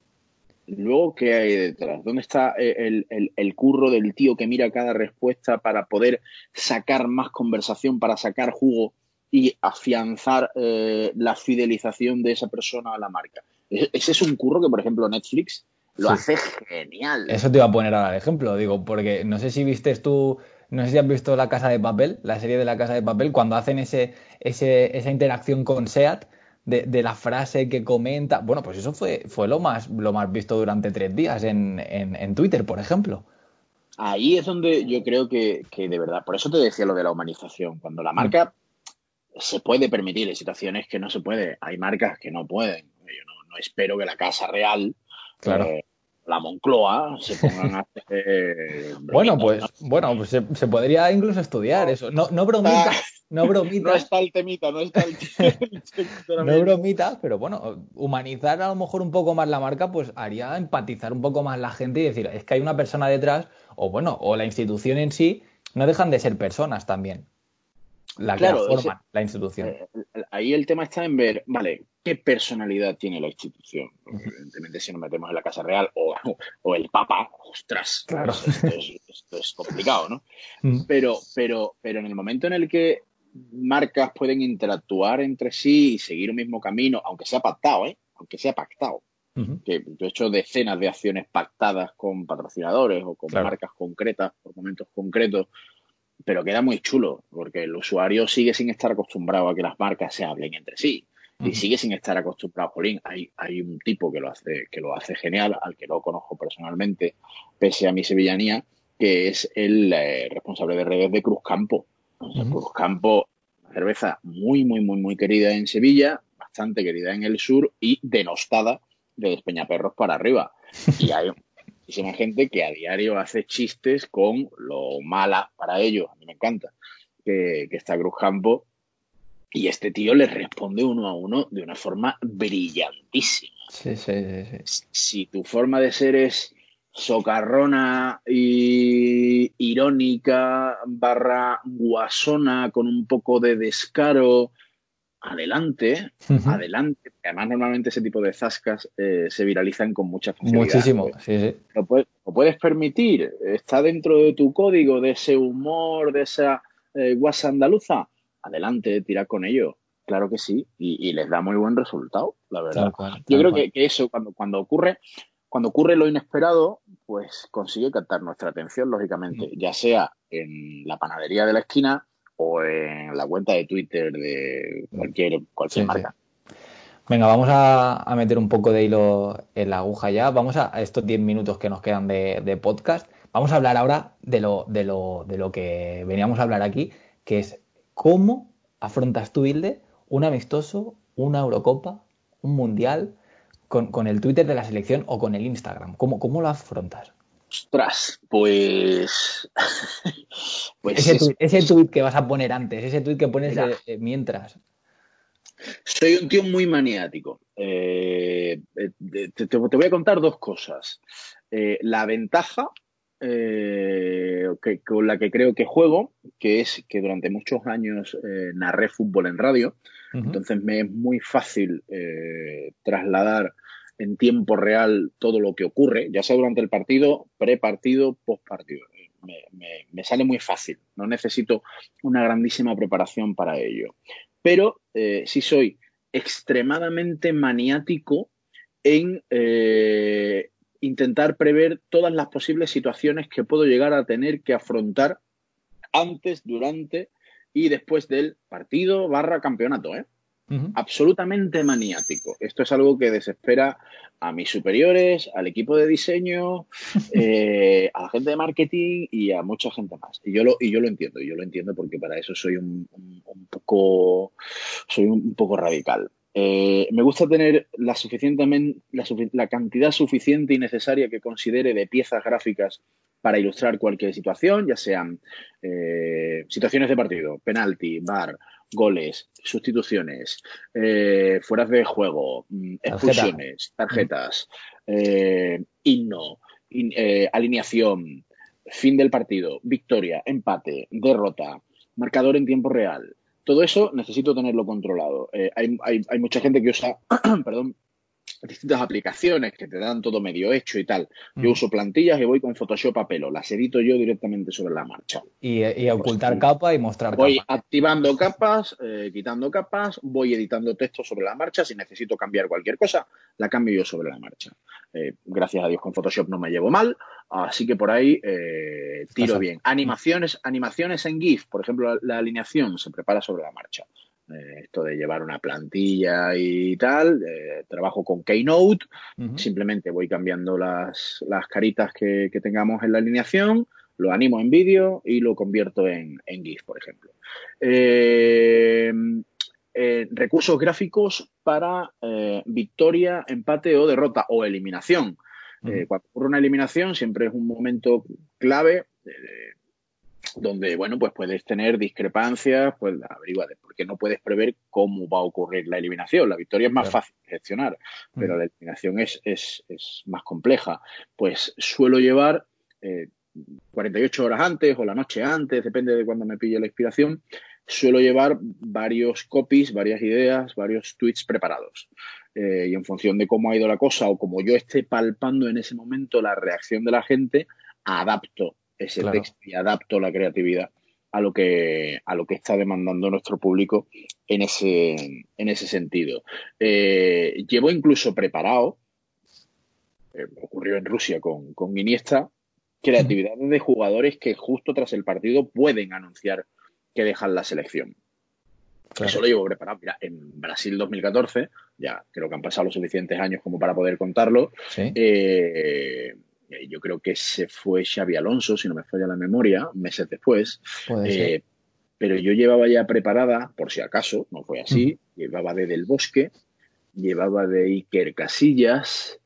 Luego, ¿qué hay detrás? ¿Dónde está el, el, curro del tío que mira cada respuesta para poder sacar más conversación, para sacar jugo y afianzar eh, la fidelización de esa persona a la marca? E, ese es un curro que, por ejemplo, Netflix lo hace genial. Eso te iba a poner ahora de ejemplo, digo, porque no sé si viste tú no sé si has visto La Casa de Papel, la serie de La Casa de Papel, cuando hacen ese, esa interacción con Seat de, la frase que comenta. Bueno, pues eso fue, fue lo, más, lo más visto durante tres días en, Twitter, por ejemplo. Ahí es donde yo creo que, de verdad, por eso te decía lo de la humanización. Cuando la marca se puede permitir en situaciones que no se puede, hay marcas que no pueden. Yo no, espero que la Casa Real claro. Eh, la Moncloa se pongan a hacer. bueno, pues, bueno, pues se, podría incluso estudiar eso. No, no bromita, no bromita. No está el temita, no está el No bromita, pero bueno, humanizar a lo mejor un poco más la marca, pues haría empatizar un poco más la gente y decir, es que hay una persona detrás, o bueno, o la institución en sí, no dejan de ser personas también. La que forman la institución. Eh, ahí el tema está en ver, vale, qué personalidad tiene la institución. Evidentemente, si nos metemos en la Casa Real o, el Papa, ostras, claro. esto, es, complicado, ¿no? Mm. Pero, pero, pero en el momento en el que marcas pueden interactuar entre sí y seguir un mismo camino, aunque sea pactado, ¿eh? Aunque sea pactado. que yo he hecho decenas de acciones pactadas con patrocinadores o con marcas concretas por momentos concretos, pero queda muy chulo, porque el usuario sigue sin estar acostumbrado a que las marcas se hablen entre sí y sigue sin estar acostumbrado. Jolín, hay, hay un tipo que lo hace, que lo hace genial, al que no conozco personalmente, pese a mi sevillanía, que es el eh, responsable de redes de Cruz Campo. Cruz Campo, una cerveza muy, muy, muy, muy querida en Sevilla, bastante querida en el sur y denostada de Despeñaperros para arriba. Y hay muchísima gente que a diario hace chistes con lo mala para ellos. A mí me encanta que, que está Cruz Campo y este tío le responde uno a uno de una forma brillantísima. Sí, sí, sí, Si tu forma de ser es socarrona y irónica, barra guasona, con un poco de descaro, adelante, adelante. Además, normalmente ese tipo de zascas eh, se viralizan con mucha facilidad. Muchísimo, sí, sí. Lo puedes, lo puedes, permitir, está dentro de tu código, de ese humor, de esa eh, guasa andaluza adelante, tira con ello. Claro que sí, y, les da muy buen resultado, la verdad. Yo creo que, eso, cuando, cuando ocurre, cuando ocurre lo inesperado, pues consigue captar nuestra atención, lógicamente, ya sea en la panadería de la esquina o en la cuenta de Twitter de cualquier, cualquier marca. Venga, vamos a, meter un poco de hilo en la aguja ya. Vamos a, estos 10 minutos que nos quedan de, de, podcast. Vamos a hablar ahora de lo, de, lo, de lo que veníamos a hablar aquí, que es ¿Cómo afrontas tú, Hilde, un amistoso, una Eurocopa, un Mundial con, el Twitter de la selección o con el Instagram? ¿Cómo, cómo lo afrontas? Ostras, pues. pues ese, tuit, que vas a poner antes, ese tuit que pones eh, mientras. Soy un tío muy maniático. Eh, eh, te, voy a contar dos cosas. la ventaja con la que creo que juego, que es que durante muchos años narré fútbol en radio, entonces me es muy fácil trasladar en tiempo real todo lo que ocurre, ya sea durante el partido, pre-partido, post-partido. Me, sale muy fácil, no necesito una grandísima preparación para ello. Pero eh, sí soy extremadamente maniático en eh, intentar prever todas las posibles situaciones que puedo llegar a tener que afrontar antes, durante y después del partido barra campeonato. ¿eh? Absolutamente maniático. Esto es algo que desespera a mis superiores, al equipo de diseño, eh, a la gente de marketing y a mucha gente más. Y yo lo, y yo lo entiendo, y yo lo entiendo porque para eso soy un, poco soy un poco radical. Eh, me gusta tener la, suficientemente, la, cantidad suficiente y necesaria que considere de piezas gráficas para ilustrar cualquier situación, ya sean eh, situaciones de partido, penalti, bar, goles, sustituciones, eh, fueras de juego, mm, expulsiones, tarjetas, eh, himno, eh, alineación, fin del partido, victoria, empate, derrota, marcador en tiempo real. Todo eso necesito tenerlo controlado. hay, hay, mucha gente que usa, perdón, distintas aplicaciones que te dan todo medio hecho y tal. Yo mm. uso plantillas y voy con Photoshop a pelo, las edito yo directamente sobre la marcha. Y, ocultar capa y mostrar Voy activando capas, eh, quitando capas, voy editando texto sobre la marcha. Si necesito cambiar cualquier cosa, la cambio yo sobre la marcha. Eh, gracias a Dios con Photoshop no me llevo mal, así que por ahí eh, tiro bien. Animaciones, animaciones en GIF, por ejemplo, la alineación se prepara sobre la marcha. Eh, esto de llevar una plantilla y tal, eh, trabajo con Keynote, simplemente voy cambiando las, caritas que, tengamos en la alineación, lo animo en vídeo y lo convierto en, GIF, por ejemplo. Eh, recursos gráficos para victoria, empate o derrota o eliminación. cuando ocurre una eliminación siempre es un momento clave donde, bueno, pues puedes tener discrepancias, pues averiguar, porque no puedes prever cómo va a ocurrir la eliminación. La victoria es más fácil de gestionar, pero la eliminación es, es, es, más compleja. Pues suelo llevar 48 eh, horas antes o la noche antes, depende de cuándo me pille la inspiración, suelo llevar varios copies, varias ideas, varios tweets preparados. Eh, y en función de cómo ha ido la cosa o como yo esté palpando en ese momento la reacción de la gente, adapto ese texto y adapto la creatividad a lo que a lo que está demandando nuestro público en ese en ese sentido. Eh, llevo incluso preparado eh, ocurrió en Rusia con, con Iniesta creatividades de jugadores que justo tras el partido pueden anunciar que dejan la selección. Eso lo llevo preparado. Mira, en Brasil 2014, ya creo que han pasado los suficientes años como para poder contarlo, eh, eh, yo creo que se fue Xavi Alonso, si no me falla la memoria, meses después. Eh, pero yo llevaba ya preparada, por si acaso, no fue así, llevaba de Del Bosque, llevaba de Iker Casillas.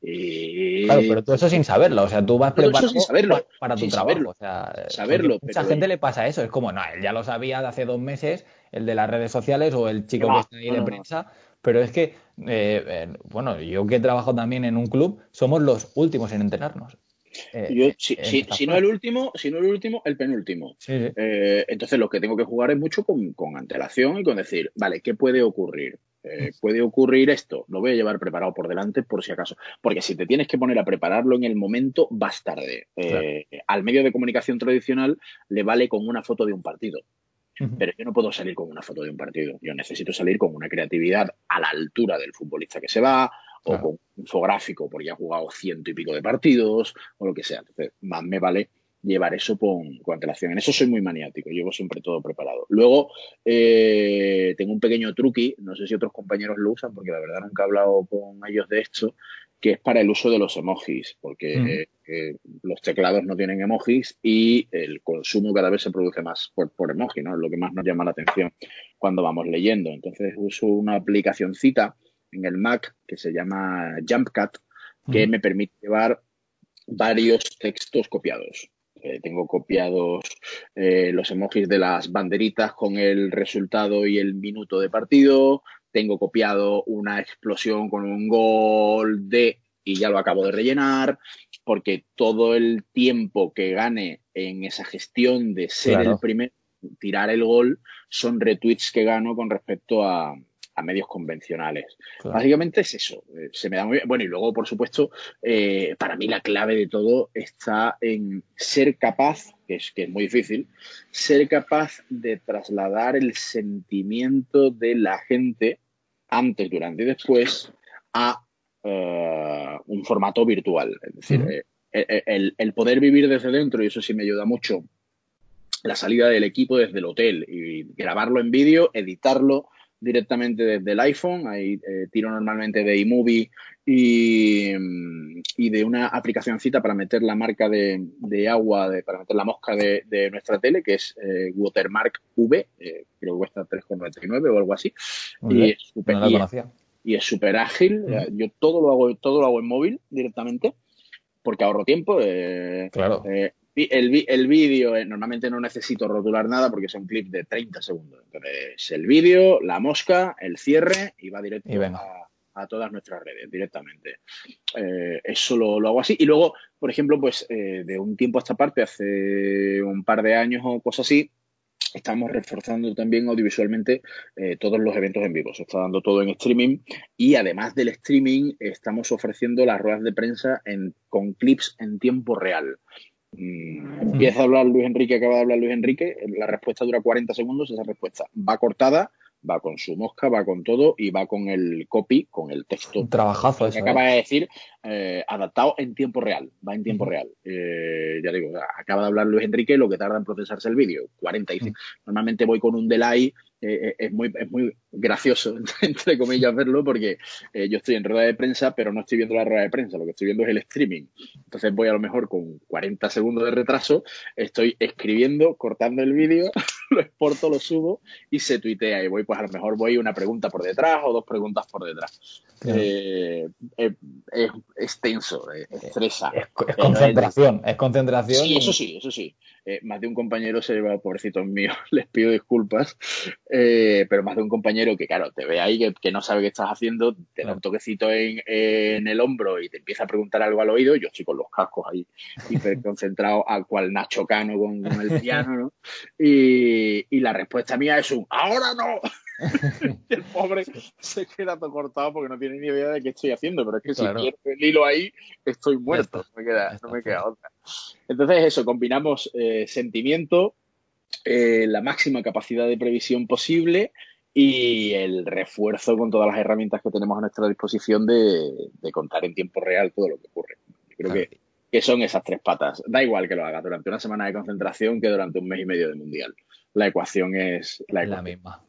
Eh, claro, pero todo eso sin saberlo, o sea, tú vas preparado para, tu trabajo. o sea, saberlo. Mucha gente le pasa eso, es como, no, él ya lo sabía de hace dos meses, el de las redes sociales o el chico que está ahí de prensa, pero es que, eh, bueno, yo que trabajo también en un club, somos los últimos en entrenarnos. Eh, si, no el último, si no el último, el penúltimo. Eh, entonces lo que tengo que jugar es mucho con, antelación y con decir, vale, ¿qué puede ocurrir? puede ocurrir esto, lo voy a llevar preparado por delante por si acaso. Porque si te tienes que poner a prepararlo en el momento, vas tarde. Al medio de comunicación tradicional le vale con una foto de un partido. Pero yo no puedo salir con una foto de un partido. Yo necesito salir con una creatividad a la altura del futbolista que se va, o con un infográfico porque ha jugado ciento y pico de partidos, o lo que sea. Entonces, más me vale llevar eso con, antelación. En eso soy muy maniático, llevo siempre todo preparado. Luego, eh, tengo un pequeño truqui, no sé si otros compañeros lo usan, porque la verdad nunca he hablado con ellos de esto, que es para el uso de los emojis, porque eh, los teclados no tienen emojis y el consumo cada vez se produce más por, por emoji, ¿no? Es lo que más nos llama la atención cuando vamos leyendo. Entonces uso una aplicacioncita en el Mac que se llama JumpCut, que me permite llevar varios textos copiados. Eh, tengo copiados eh, los emojis de las banderitas con el resultado y el minuto de partido. Tengo copiado una explosión con un gol de y ya lo acabo de rellenar, porque todo el tiempo que gane en esa gestión de ser el primer, tirar el gol, son retweets que gano con respecto a, a medios convencionales. Básicamente es eso. Eh, se me da muy bien. Bueno, y luego, por supuesto, eh, para mí la clave de todo está en ser capaz, que es, que es muy difícil, ser capaz de trasladar el sentimiento de la gente antes, durante y después a eh, un formato virtual. Es decir, el, el poder vivir desde dentro, y eso sí me ayuda mucho, la salida del equipo desde el hotel y grabarlo en vídeo, editarlo, directamente desde el iPhone. Ahí eh, tiro normalmente de iMovie y, y, de una aplicacióncita para meter la marca de, agua, de, para meter la mosca de, nuestra tele, que es eh, Watermark V, eh, creo que cuesta 3,99 o algo así. y, es super, y, es súper ágil. Yo todo lo hago, todo lo hago en móvil directamente porque ahorro tiempo. claro el, el vídeo, eh, normalmente no necesito rotular nada porque es un clip de 30 segundos. Entonces, el vídeo, la mosca, el cierre y va directo a, todas nuestras redes, directamente. Eh, eso lo, hago así. Y luego, por ejemplo, pues eh, de un tiempo a esta parte, hace un par de años o cosas así, estamos reforzando también audiovisualmente todos los eventos en vivo. Se está dando todo en streaming y además del streaming estamos ofreciendo las ruedas de prensa en, con clips en tiempo real. Mm, empieza a hablar Luis Enrique, acaba de hablar Luis Enrique, la respuesta dura 40 segundos, esa respuesta va cortada, va con su mosca, va con todo y va con el copy, con el texto. Un trabajazo eso. Acaba ¿eh? de decir, eh, adaptado en tiempo real, va en tiempo real. Eh, ya digo, acaba de hablar Luis Enrique, lo que tarda en procesarse el vídeo, 45. Normalmente voy con un delay eh, eh, es, muy, es muy gracioso, entre comillas, verlo, porque eh, yo estoy en rueda de prensa, pero no estoy viendo la rueda de prensa, lo que estoy viendo es el streaming. Entonces voy a lo mejor con 40 segundos de retraso, estoy escribiendo, cortando el vídeo, lo exporto, lo subo y se tuitea. Y voy, pues a lo mejor voy una pregunta por detrás o dos preguntas por detrás. es, tenso, estresa. Es, concentración, es concentración. Sí, eso sí, eso sí. más de un compañero se lleva, pobrecitos míos, les pido disculpas eh, pero más de un compañero que, claro, te ve ahí que, no sabe qué estás haciendo, te da un toquecito en, el hombro y te empieza a preguntar algo al oído. Yo estoy con los cascos ahí, hiper concentrado, al cual Nacho Cano con, el piano, ¿no? Y, la respuesta mía es un ¡ahora no! y el pobre se queda todo cortado porque no tiene ni idea de qué estoy haciendo, pero es que si pierdo el hilo ahí, estoy muerto, no me queda, no me queda otra. Entonces, eso, combinamos eh, sentimiento, eh, la máxima capacidad de previsión posible y el refuerzo con todas las herramientas que tenemos a nuestra disposición de, contar en tiempo real todo lo que ocurre. creo que, que, son esas tres patas. Da igual que lo hagas durante una semana de concentración que durante un mes y medio de mundial. La ecuación es la, misma.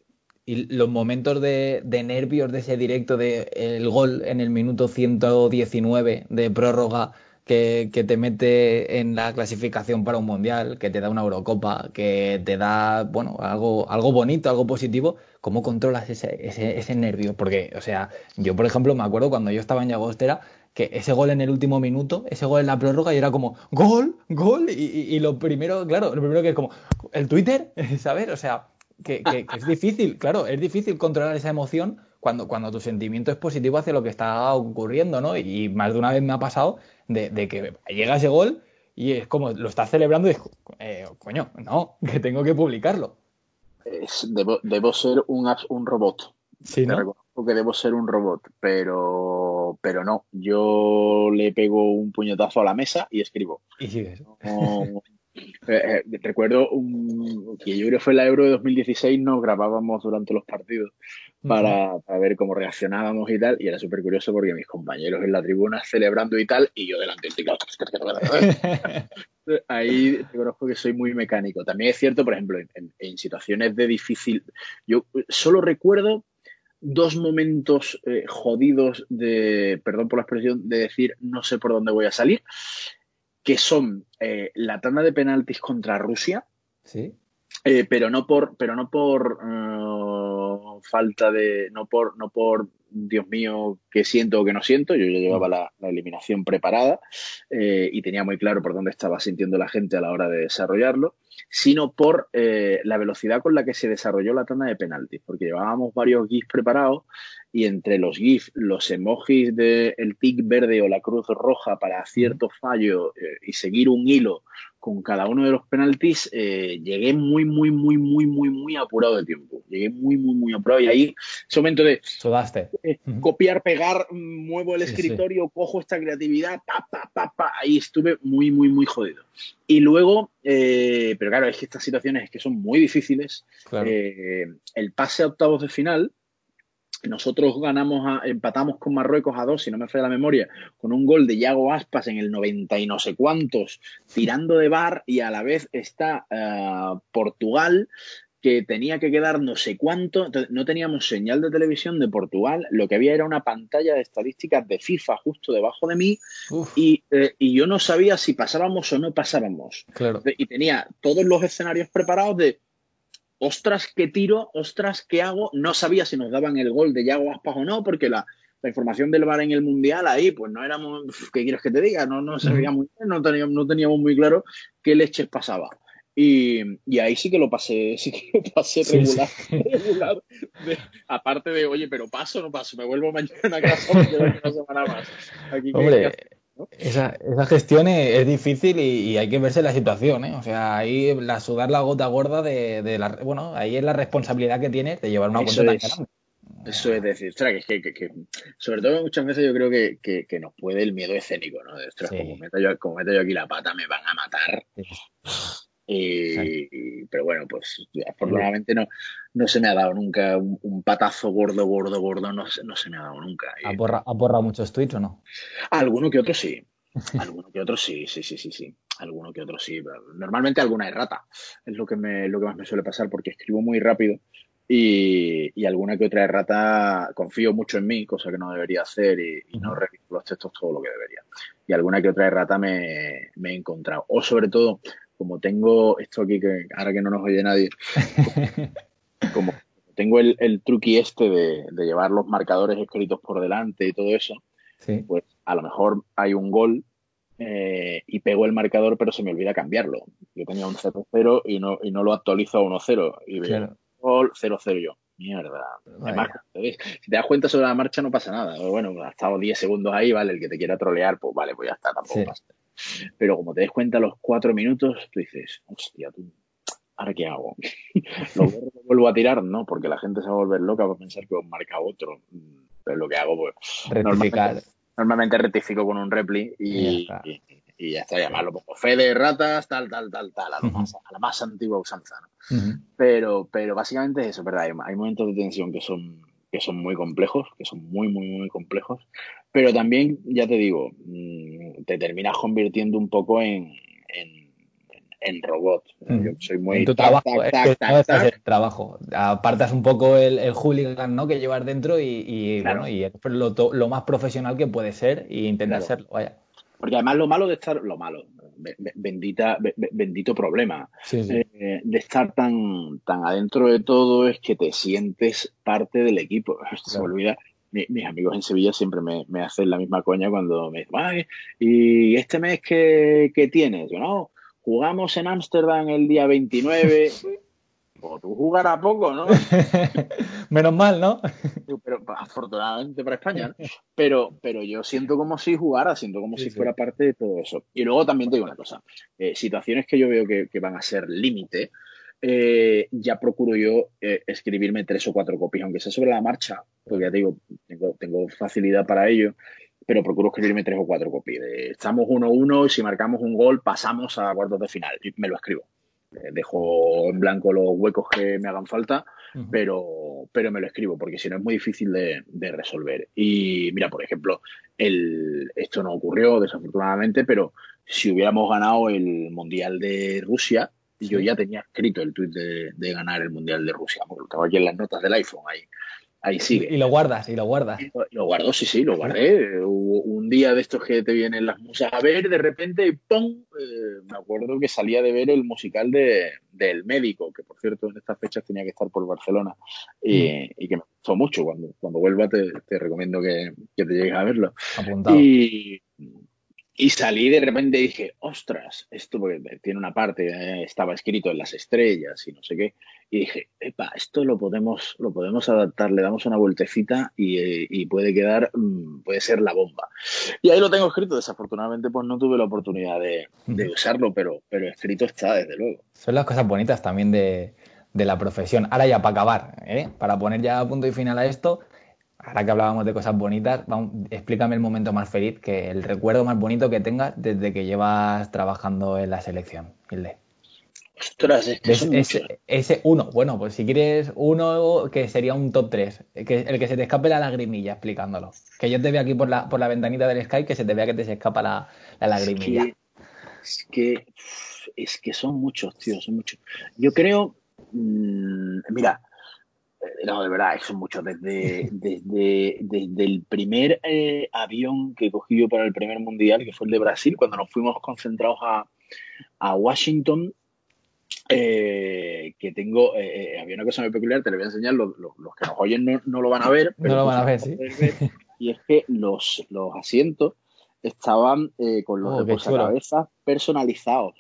Y los momentos de, de, nervios de ese directo de el gol en el minuto 119 de prórroga que, te mete en la clasificación para un mundial, que te da una Eurocopa, que te da, bueno, algo, algo bonito, algo positivo, ¿cómo controlas ese, ese, nervio? Porque, o sea, yo, por ejemplo, me acuerdo cuando yo estaba en Llagostera, que ese gol en el último minuto, ese gol en la prórroga, y era como, gol, gol, y, lo primero, claro, lo primero que es como, el Twitter, ¿sabes? O sea, que, que, es difícil, claro, es difícil controlar esa emoción cuando, cuando tu sentimiento es positivo hacia lo que está ocurriendo, ¿no? Y más de una vez me ha pasado de, que llega ese gol y es como lo estás celebrando y es, eh, coño, no, que tengo que publicarlo. debo, ser un, un robot. Sí, ¿no? reconozco que debo ser un robot, pero, pero no. Yo le pego un puñetazo a la mesa y escribo. Y sigues. Eh, eh, recuerdo que yo creo que fue la Euro de 2016, nos grabábamos durante los partidos para, ver cómo reaccionábamos y tal, y era súper curioso porque mis compañeros en la tribuna celebrando y tal, y yo delante del teclado. Ahí conozco que soy muy mecánico. También es cierto, por ejemplo, en, situaciones de difícil, yo solo recuerdo dos momentos eh, jodidos de, perdón por la expresión, de decir no sé por dónde voy a salir que son eh, la tanda de penaltis contra Rusia. Sí. Eh, pero no por, pero no por eh, falta de, no por, no por Dios mío, qué siento o qué no siento. Yo ya llevaba la, eliminación preparada eh, y tenía muy claro por dónde estaba sintiendo la gente a la hora de desarrollarlo, sino por eh, la velocidad con la que se desarrolló la tanda de penaltis, porque llevábamos varios GIFs preparados y entre los GIFs, los emojis del tic verde o la cruz roja para cierto fallo eh, y seguir un hilo con cada uno de los penaltis, eh, llegué muy, muy, muy, muy, muy, muy apurado de tiempo. Llegué muy, muy, muy apurado. Y ahí, ese momento de eh, copiar, pegar, muevo el escritorio, cojo esta creatividad, pa, pa, pa, pa. Ahí estuve muy, muy, muy jodido. Y luego, pero claro, es que estas situaciones es que son muy difíciles. el pase a octavos de final nosotros ganamos, empatamos con Marruecos a dos, si no me falla la memoria, con un gol de Yago Aspas en el 90 y no sé cuántos, tirando de bar, y a la vez está eh, Portugal, que tenía que quedar no sé cuánto, no teníamos señal de televisión de Portugal, lo que había era una pantalla de estadísticas de FIFA justo debajo de mí y, eh, y, yo no sabía si pasábamos o no pasábamos. Claro. Y tenía todos los escenarios preparados de ostras, ¿qué tiro? Ostras, ¿qué hago? No sabía si nos daban el gol de Yago Aspas o no, porque la, información del VAR en el Mundial ahí, pues no éramos, ¿qué quieres que te diga? No, no se veía muy bien, no teníamos, no teníamos muy claro qué leches pasaba. Y, ahí sí que lo pasé, sí que lo pasé regular. aparte de, oye, pero paso o no paso, me vuelvo mañana a casa porque una semana más. Hombre, esa, esa, gestión es, difícil y, hay que verse la situación, ¿eh? O sea, ahí la sudar la gota gorda de, la... Bueno, ahí es la responsabilidad que tienes de llevar una cuenta tan grande. Eso es decir, ostras, que, que, que, sobre todo muchas veces yo creo que, que, nos puede el miedo escénico, ¿no? De, ostras, como, meto yo, como meto yo aquí la pata me van a matar. Y, pero bueno, pues afortunadamente no, no se me ha dado nunca un, patazo gordo, gordo, gordo, no, no se me ha dado nunca. ¿Ha, borrado muchos tweets o no? Alguno que otro sí. Alguno que otro sí, sí, sí, sí, sí. Alguno que otro sí. Normalmente alguna errata. Es lo que, me, lo que más me suele pasar porque escribo muy rápido y, y, alguna que otra errata confío mucho en mí, cosa que no debería hacer y, no reviso los textos todo lo que debería. Y alguna que otra errata me, me he encontrado. O sobre todo como tengo esto aquí que ahora que no nos oye nadie, como tengo el, el truqui este de, llevar los marcadores escritos por delante y todo eso, pues a lo mejor hay un gol eh, y pego el marcador pero se me olvida cambiarlo. Yo tenía un 0-0 y no, y no lo actualizo a 1-0 y veo gol 0-0 yo. Mierda. si te das cuenta sobre la marcha no pasa nada. Bueno, ha estado 10 segundos ahí, vale, el que te quiera trolear, pues vale, pues ya está, tampoco pasa. Pero como te des cuenta a los cuatro minutos, tú dices, hostia, tú, ¿ahora qué hago? ¿Lo vuelvo a tirar? No, porque la gente se va a volver loca para pensar que os marca otro. Pero lo que hago, pues. Rectificar. Normalmente, rectifico con un repli y, y, ya está. llamarlo fe de ratas, tal, tal, tal, tal, a, más, a la más antigua usanza. pero, pero básicamente es eso, ¿verdad? Hay, hay momentos de tensión que son que son muy complejos, que son muy, muy, muy complejos, pero también, ya te digo, mm, te terminas convirtiendo un poco en, en, robot. Mm. Yo soy muy... En tu trabajo, el trabajo. Apartas un poco el, el, hooligan ¿no? que llevas dentro y, bueno, y es lo, lo, más profesional que puede ser e intentar serlo, vaya. Porque además lo malo de estar, lo malo, bendita, bendito problema eh, de estar tan, tan adentro de todo es que te sientes parte del equipo. Se me olvida. Mis amigos en Sevilla siempre me, hacen la misma coña cuando me dicen, ¿y este mes qué, qué tienes? Yo no, jugamos en Ámsterdam el día 29. o tú jugarás poco, ¿no? Menos mal, ¿no? pero afortunadamente para España, pero, pero yo siento como si jugara, siento como si fuera parte de todo eso. Y luego también te digo una cosa, eh, situaciones que yo veo que, van a ser límite, eh, ya procuro yo eh, escribirme tres o cuatro copias, aunque sea sobre la marcha, porque ya te digo, tengo, tengo facilidad para ello, pero procuro escribirme tres o cuatro copias. estamos 1-1 y si marcamos un gol pasamos a cuartos de final y me lo escribo. Eh, dejo en blanco los huecos que me hagan falta, pero, pero me lo escribo, porque si no es muy difícil de, resolver. Y mira, por ejemplo, el, esto no ocurrió desafortunadamente, pero si hubiéramos ganado el Mundial de Rusia, yo ya tenía escrito el tuit de, ganar el Mundial de Rusia, porque lo tengo aquí en las notas del iPhone ahí. ahí sigue. Y lo guardas, y lo guardas. lo, guardo, sí, sí, lo guardé. un día de estos que te vienen las musas a ver, de repente, ¡pum! Eh, me acuerdo que salía de ver el musical de, El Médico, que por cierto en estas fechas tenía que estar por Barcelona, y, mm. que me gustó mucho. Cuando, cuando vuelva te, recomiendo que, te llegues a verlo. Apuntado. Y, y salí de repente dije, ostras, esto porque tiene una parte, eh, estaba escrito en las estrellas y no sé qué. Y dije, epa, esto lo podemos, lo podemos adaptar, le damos una vueltecita y, puede quedar, mm, puede ser la bomba. Y ahí lo tengo escrito, desafortunadamente pues no tuve la oportunidad de, usarlo, pero, pero escrito está, desde luego. Son las cosas bonitas también de, de la profesión. Ahora ya para acabar, ¿eh? para poner ya punto y final a esto, ahora que hablábamos de cosas bonitas, explícame el momento más feliz, que el recuerdo más bonito que tengas desde que llevas trabajando en la selección, Hilde. Ostras, es que ese, ese, uno, bueno, pues si quieres uno que sería un top 3, que, el que se te escape la lagrimilla explicándolo. Que yo te veo aquí por la, por la ventanita del Skype que se te vea que te se escapa la, lagrimilla. Es que, es que, son muchos, tío, son muchos. Yo creo, mm, mira, no, de verdad, son muchos. Desde, desde, desde el primer eh, avión que cogí yo para el primer mundial, que fue el de Brasil, cuando nos fuimos concentrados a, a Washington, eh, que tengo, había una cosa muy peculiar, te lo voy a enseñar, los, que nos oyen no, lo van a ver. Pero no lo van a ver, sí. y es que los, los asientos estaban con los oh, cabezas personalizados.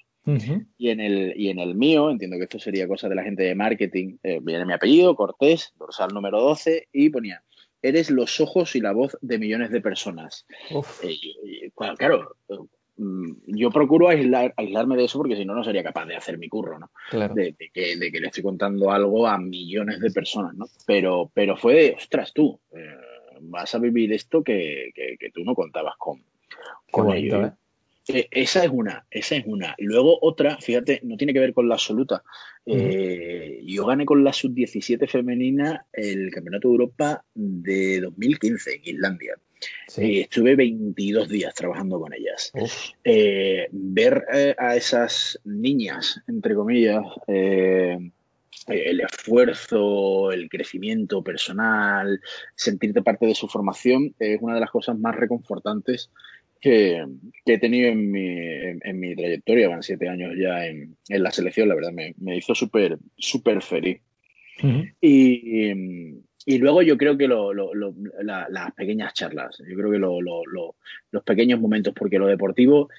Y, en el, y en el mío, entiendo que esto sería cosa de la gente de marketing, eh, viene mi apellido, Cortés, dorsal número 12, y ponía, eres los ojos y la voz de millones de personas. Eh, claro, mm, yo procuro aislar, aislarme de eso porque si no, no sería capaz de hacer mi curro, ¿no? De, que, le estoy contando algo a millones de personas, ¿no? Pero, pero fue de, ostras, tú, eh, vas a vivir esto que, que, tú no contabas con, con ello. Eh, esa es una, esa es una. Luego otra, fíjate, no tiene que ver con la absoluta. Eh, yo gané con la sub-17 femenina el Campeonato de Europa de 2015 en Islandia. Eh, estuve 22 días trabajando con ellas. ver a esas niñas, entre comillas, el esfuerzo, el crecimiento personal, sentirte parte de su formación, es una de las cosas más reconfortantes que, he tenido en mi, en, mi trayectoria, van siete años ya en, la selección, la verdad, me, hizo súper súper feliz. y, y, luego yo creo que las pequeñas charlas, yo creo que los pequeños momentos, porque lo deportivo,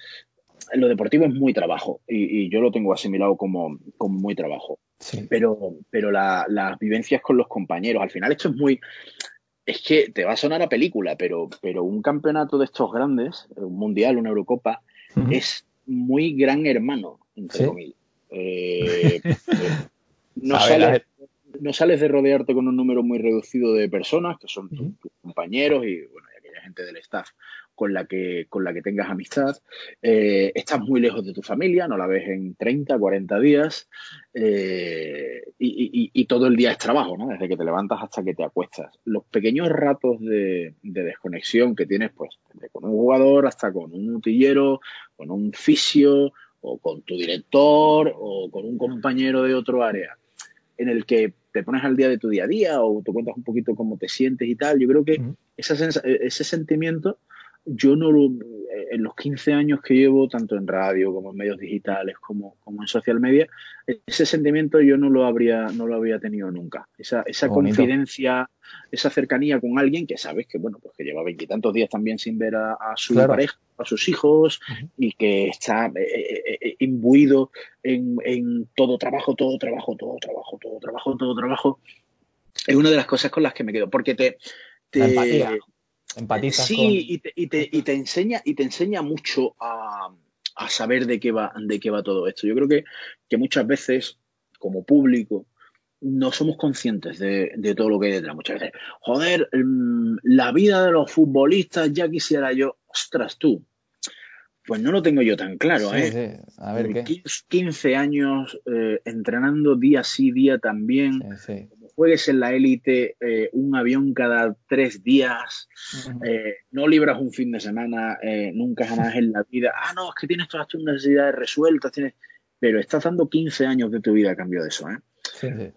lo deportivo es muy trabajo y, yo lo tengo asimilado como, como muy trabajo. Pero, pero las vivencias con los compañeros, al final esto es muy, es que te va a sonar a película, pero, pero un campeonato de estos grandes, un mundial, una Eurocopa, es muy gran hermano, entre comillas. Eh, eh, no, sales, no, sales, de rodearte con un número muy reducido de personas, que son tus, compañeros y, bueno, gente del staff con la que, con la que tengas amistad. Eh, estás muy lejos de tu familia, no la ves en 30, 40 días eh, y, todo el día es trabajo, ¿no? Desde que te levantas hasta que te acuestas. Los pequeños ratos de, desconexión que tienes, pues, desde con un jugador hasta con un utillero, con un fisio o con tu director o con un compañero de otro área en el que te pones al día de tu día a día o te cuentas un poquito cómo te sientes y tal. Yo creo que ese sentimiento yo no lo, en los 15 años que llevo, tanto en radio como en medios digitales, como, como en social media, ese sentimiento yo no lo habría, no lo habría tenido nunca. Esa, esa confidencia, esa cercanía con alguien que sabes que, bueno, pues que lleva veintitantos días también sin ver a, su pareja, a sus hijos, y que está eh, eh, imbuido en, en todo trabajo, todo trabajo, todo trabajo, todo trabajo, todo trabajo. Es una de las cosas con las que me quedo, porque te, te, Empatizas sí, y, te, y, te, y, te, enseña, y te enseña mucho a, a, saber de qué va, de qué va todo esto. Yo creo que, que muchas veces, como público, no somos conscientes de, de, todo lo que hay detrás. Muchas veces, joder, mm, la vida de los futbolistas, ya quisiera yo, ostras, tú. Pues no lo tengo yo tan claro, ¿eh? A ver, ¿qué? 15 años eh, entrenando día sí, día también, sí, juegues en la élite eh, un avión cada tres días, eh, no libras un fin de semana eh, nunca jamás en la vida. Ah, no, es que tienes todas tus necesidades resueltas, tienes... pero estás dando 15 años de tu vida a cambio de eso. ¿eh? Sí, sí.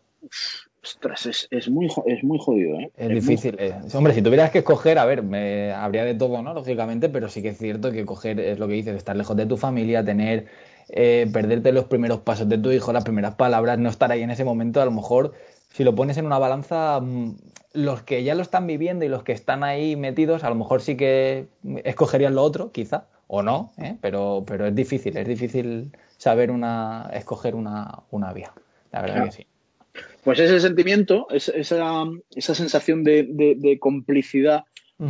Ostras, es, es, muy, es muy jodido, ¿eh? Es, difícil. Hombre, si tuvieras que escoger, a ver, me, habría de todo, ¿no? Lógicamente, pero sí que es cierto que coger es lo que dices, estar lejos de tu familia, tener, eh, perderte los primeros pasos de tu hijo, las primeras palabras, no estar ahí en ese momento, a lo mejor, si lo pones en una balanza, mm, los que ya lo están viviendo y los que están ahí metidos, a lo mejor sí que escogerían lo otro, quizá, o no, ¿eh? pero, pero es difícil, es difícil saber una, escoger una, una vía. La verdad que sí. Pues ese sentimiento, esa, esa sensación de, complicidad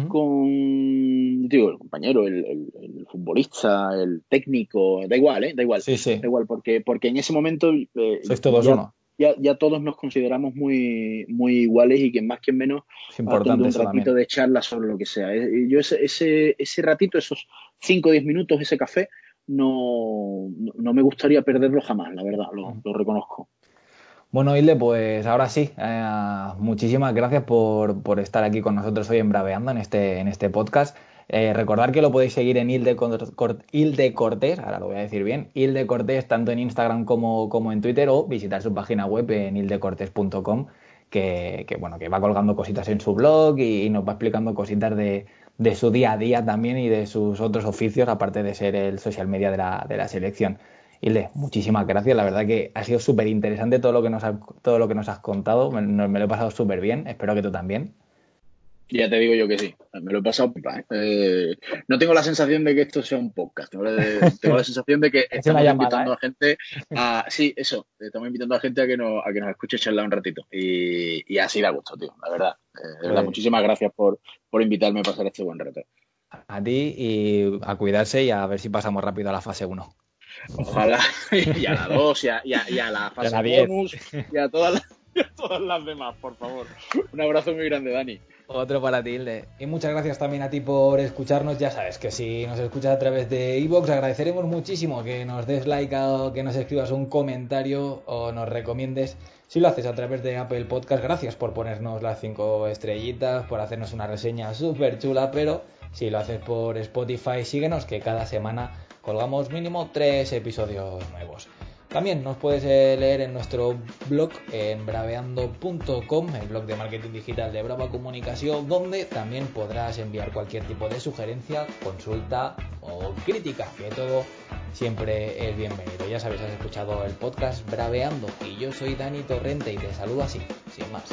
con digo, el compañero, el, futbolista, el técnico, da igual, ¿eh? Da igual. Sí, sí. Da igual, porque, porque en ese momento eh, todos ya, uno. Ya, todos nos consideramos muy, muy iguales y que más que menos es importante un ratito de charla sobre lo que sea. Eh, yo ese, ese, ese ratito, esos 5 o 10 minutos, ese café, no, no, me gustaría perderlo jamás, la verdad, lo, lo reconozco. Bueno, Hilde, pues ahora sí, eh, muchísimas gracias por, por, estar aquí con nosotros hoy en Braveando en este, en este podcast. Eh, recordar que lo podéis seguir en Hilde, Cortés, ahora lo voy a decir bien, Hilde Cortés tanto en Instagram como, como en Twitter o visitar su página web en hildecortés.com que, bueno, que va colgando cositas en su blog y, nos va explicando cositas de, de, su día a día también y de sus otros oficios, aparte de ser el social media de la, de la selección. Hilde, muchísimas gracias. La verdad que ha sido súper interesante todo lo que nos todo lo que nos has contado. Me, lo he pasado súper bien. Espero que tú también. Ya te digo yo que sí. Me lo he pasado pipa. ¿eh? Eh, no tengo la sensación de que esto sea un podcast. Tengo la, sensación de que estamos invitando ¿eh? a gente a. Sí, eso. Estamos invitando a gente a que nos, a que nos escuche charlar un ratito. Y, así da gusto, tío. La verdad. de verdad, pues muchísimas gracias por, por invitarme a pasar este buen rato. A ti y a cuidarse y a ver si pasamos rápido a la fase 1. Ojalá, y a la 2, y a, y a, la fase bonus, y a todas, las, todas las demás, por favor. Un abrazo muy grande, Dani. Otro para ti, Hilde. Y muchas gracias también a ti por escucharnos. Ya sabes que si nos escuchas a través de iVoox, agradeceremos muchísimo que nos des like o que nos escribas un comentario o nos recomiendes. Si lo haces a través de Apple Podcast, gracias por ponernos las 5 estrellitas, por hacernos una reseña súper chula, pero si lo haces por Spotify, síguenos que cada semana colgamos mínimo tres episodios nuevos. También nos puedes eh, leer en nuestro blog en braveando.com, el blog de marketing digital de Brava Comunicación, donde también podrás enviar cualquier tipo de sugerencia, consulta o crítica, que todo siempre es bienvenido. Ya sabéis, has escuchado el podcast Braveando y yo soy Dani Torrente y te saludo así, sin más.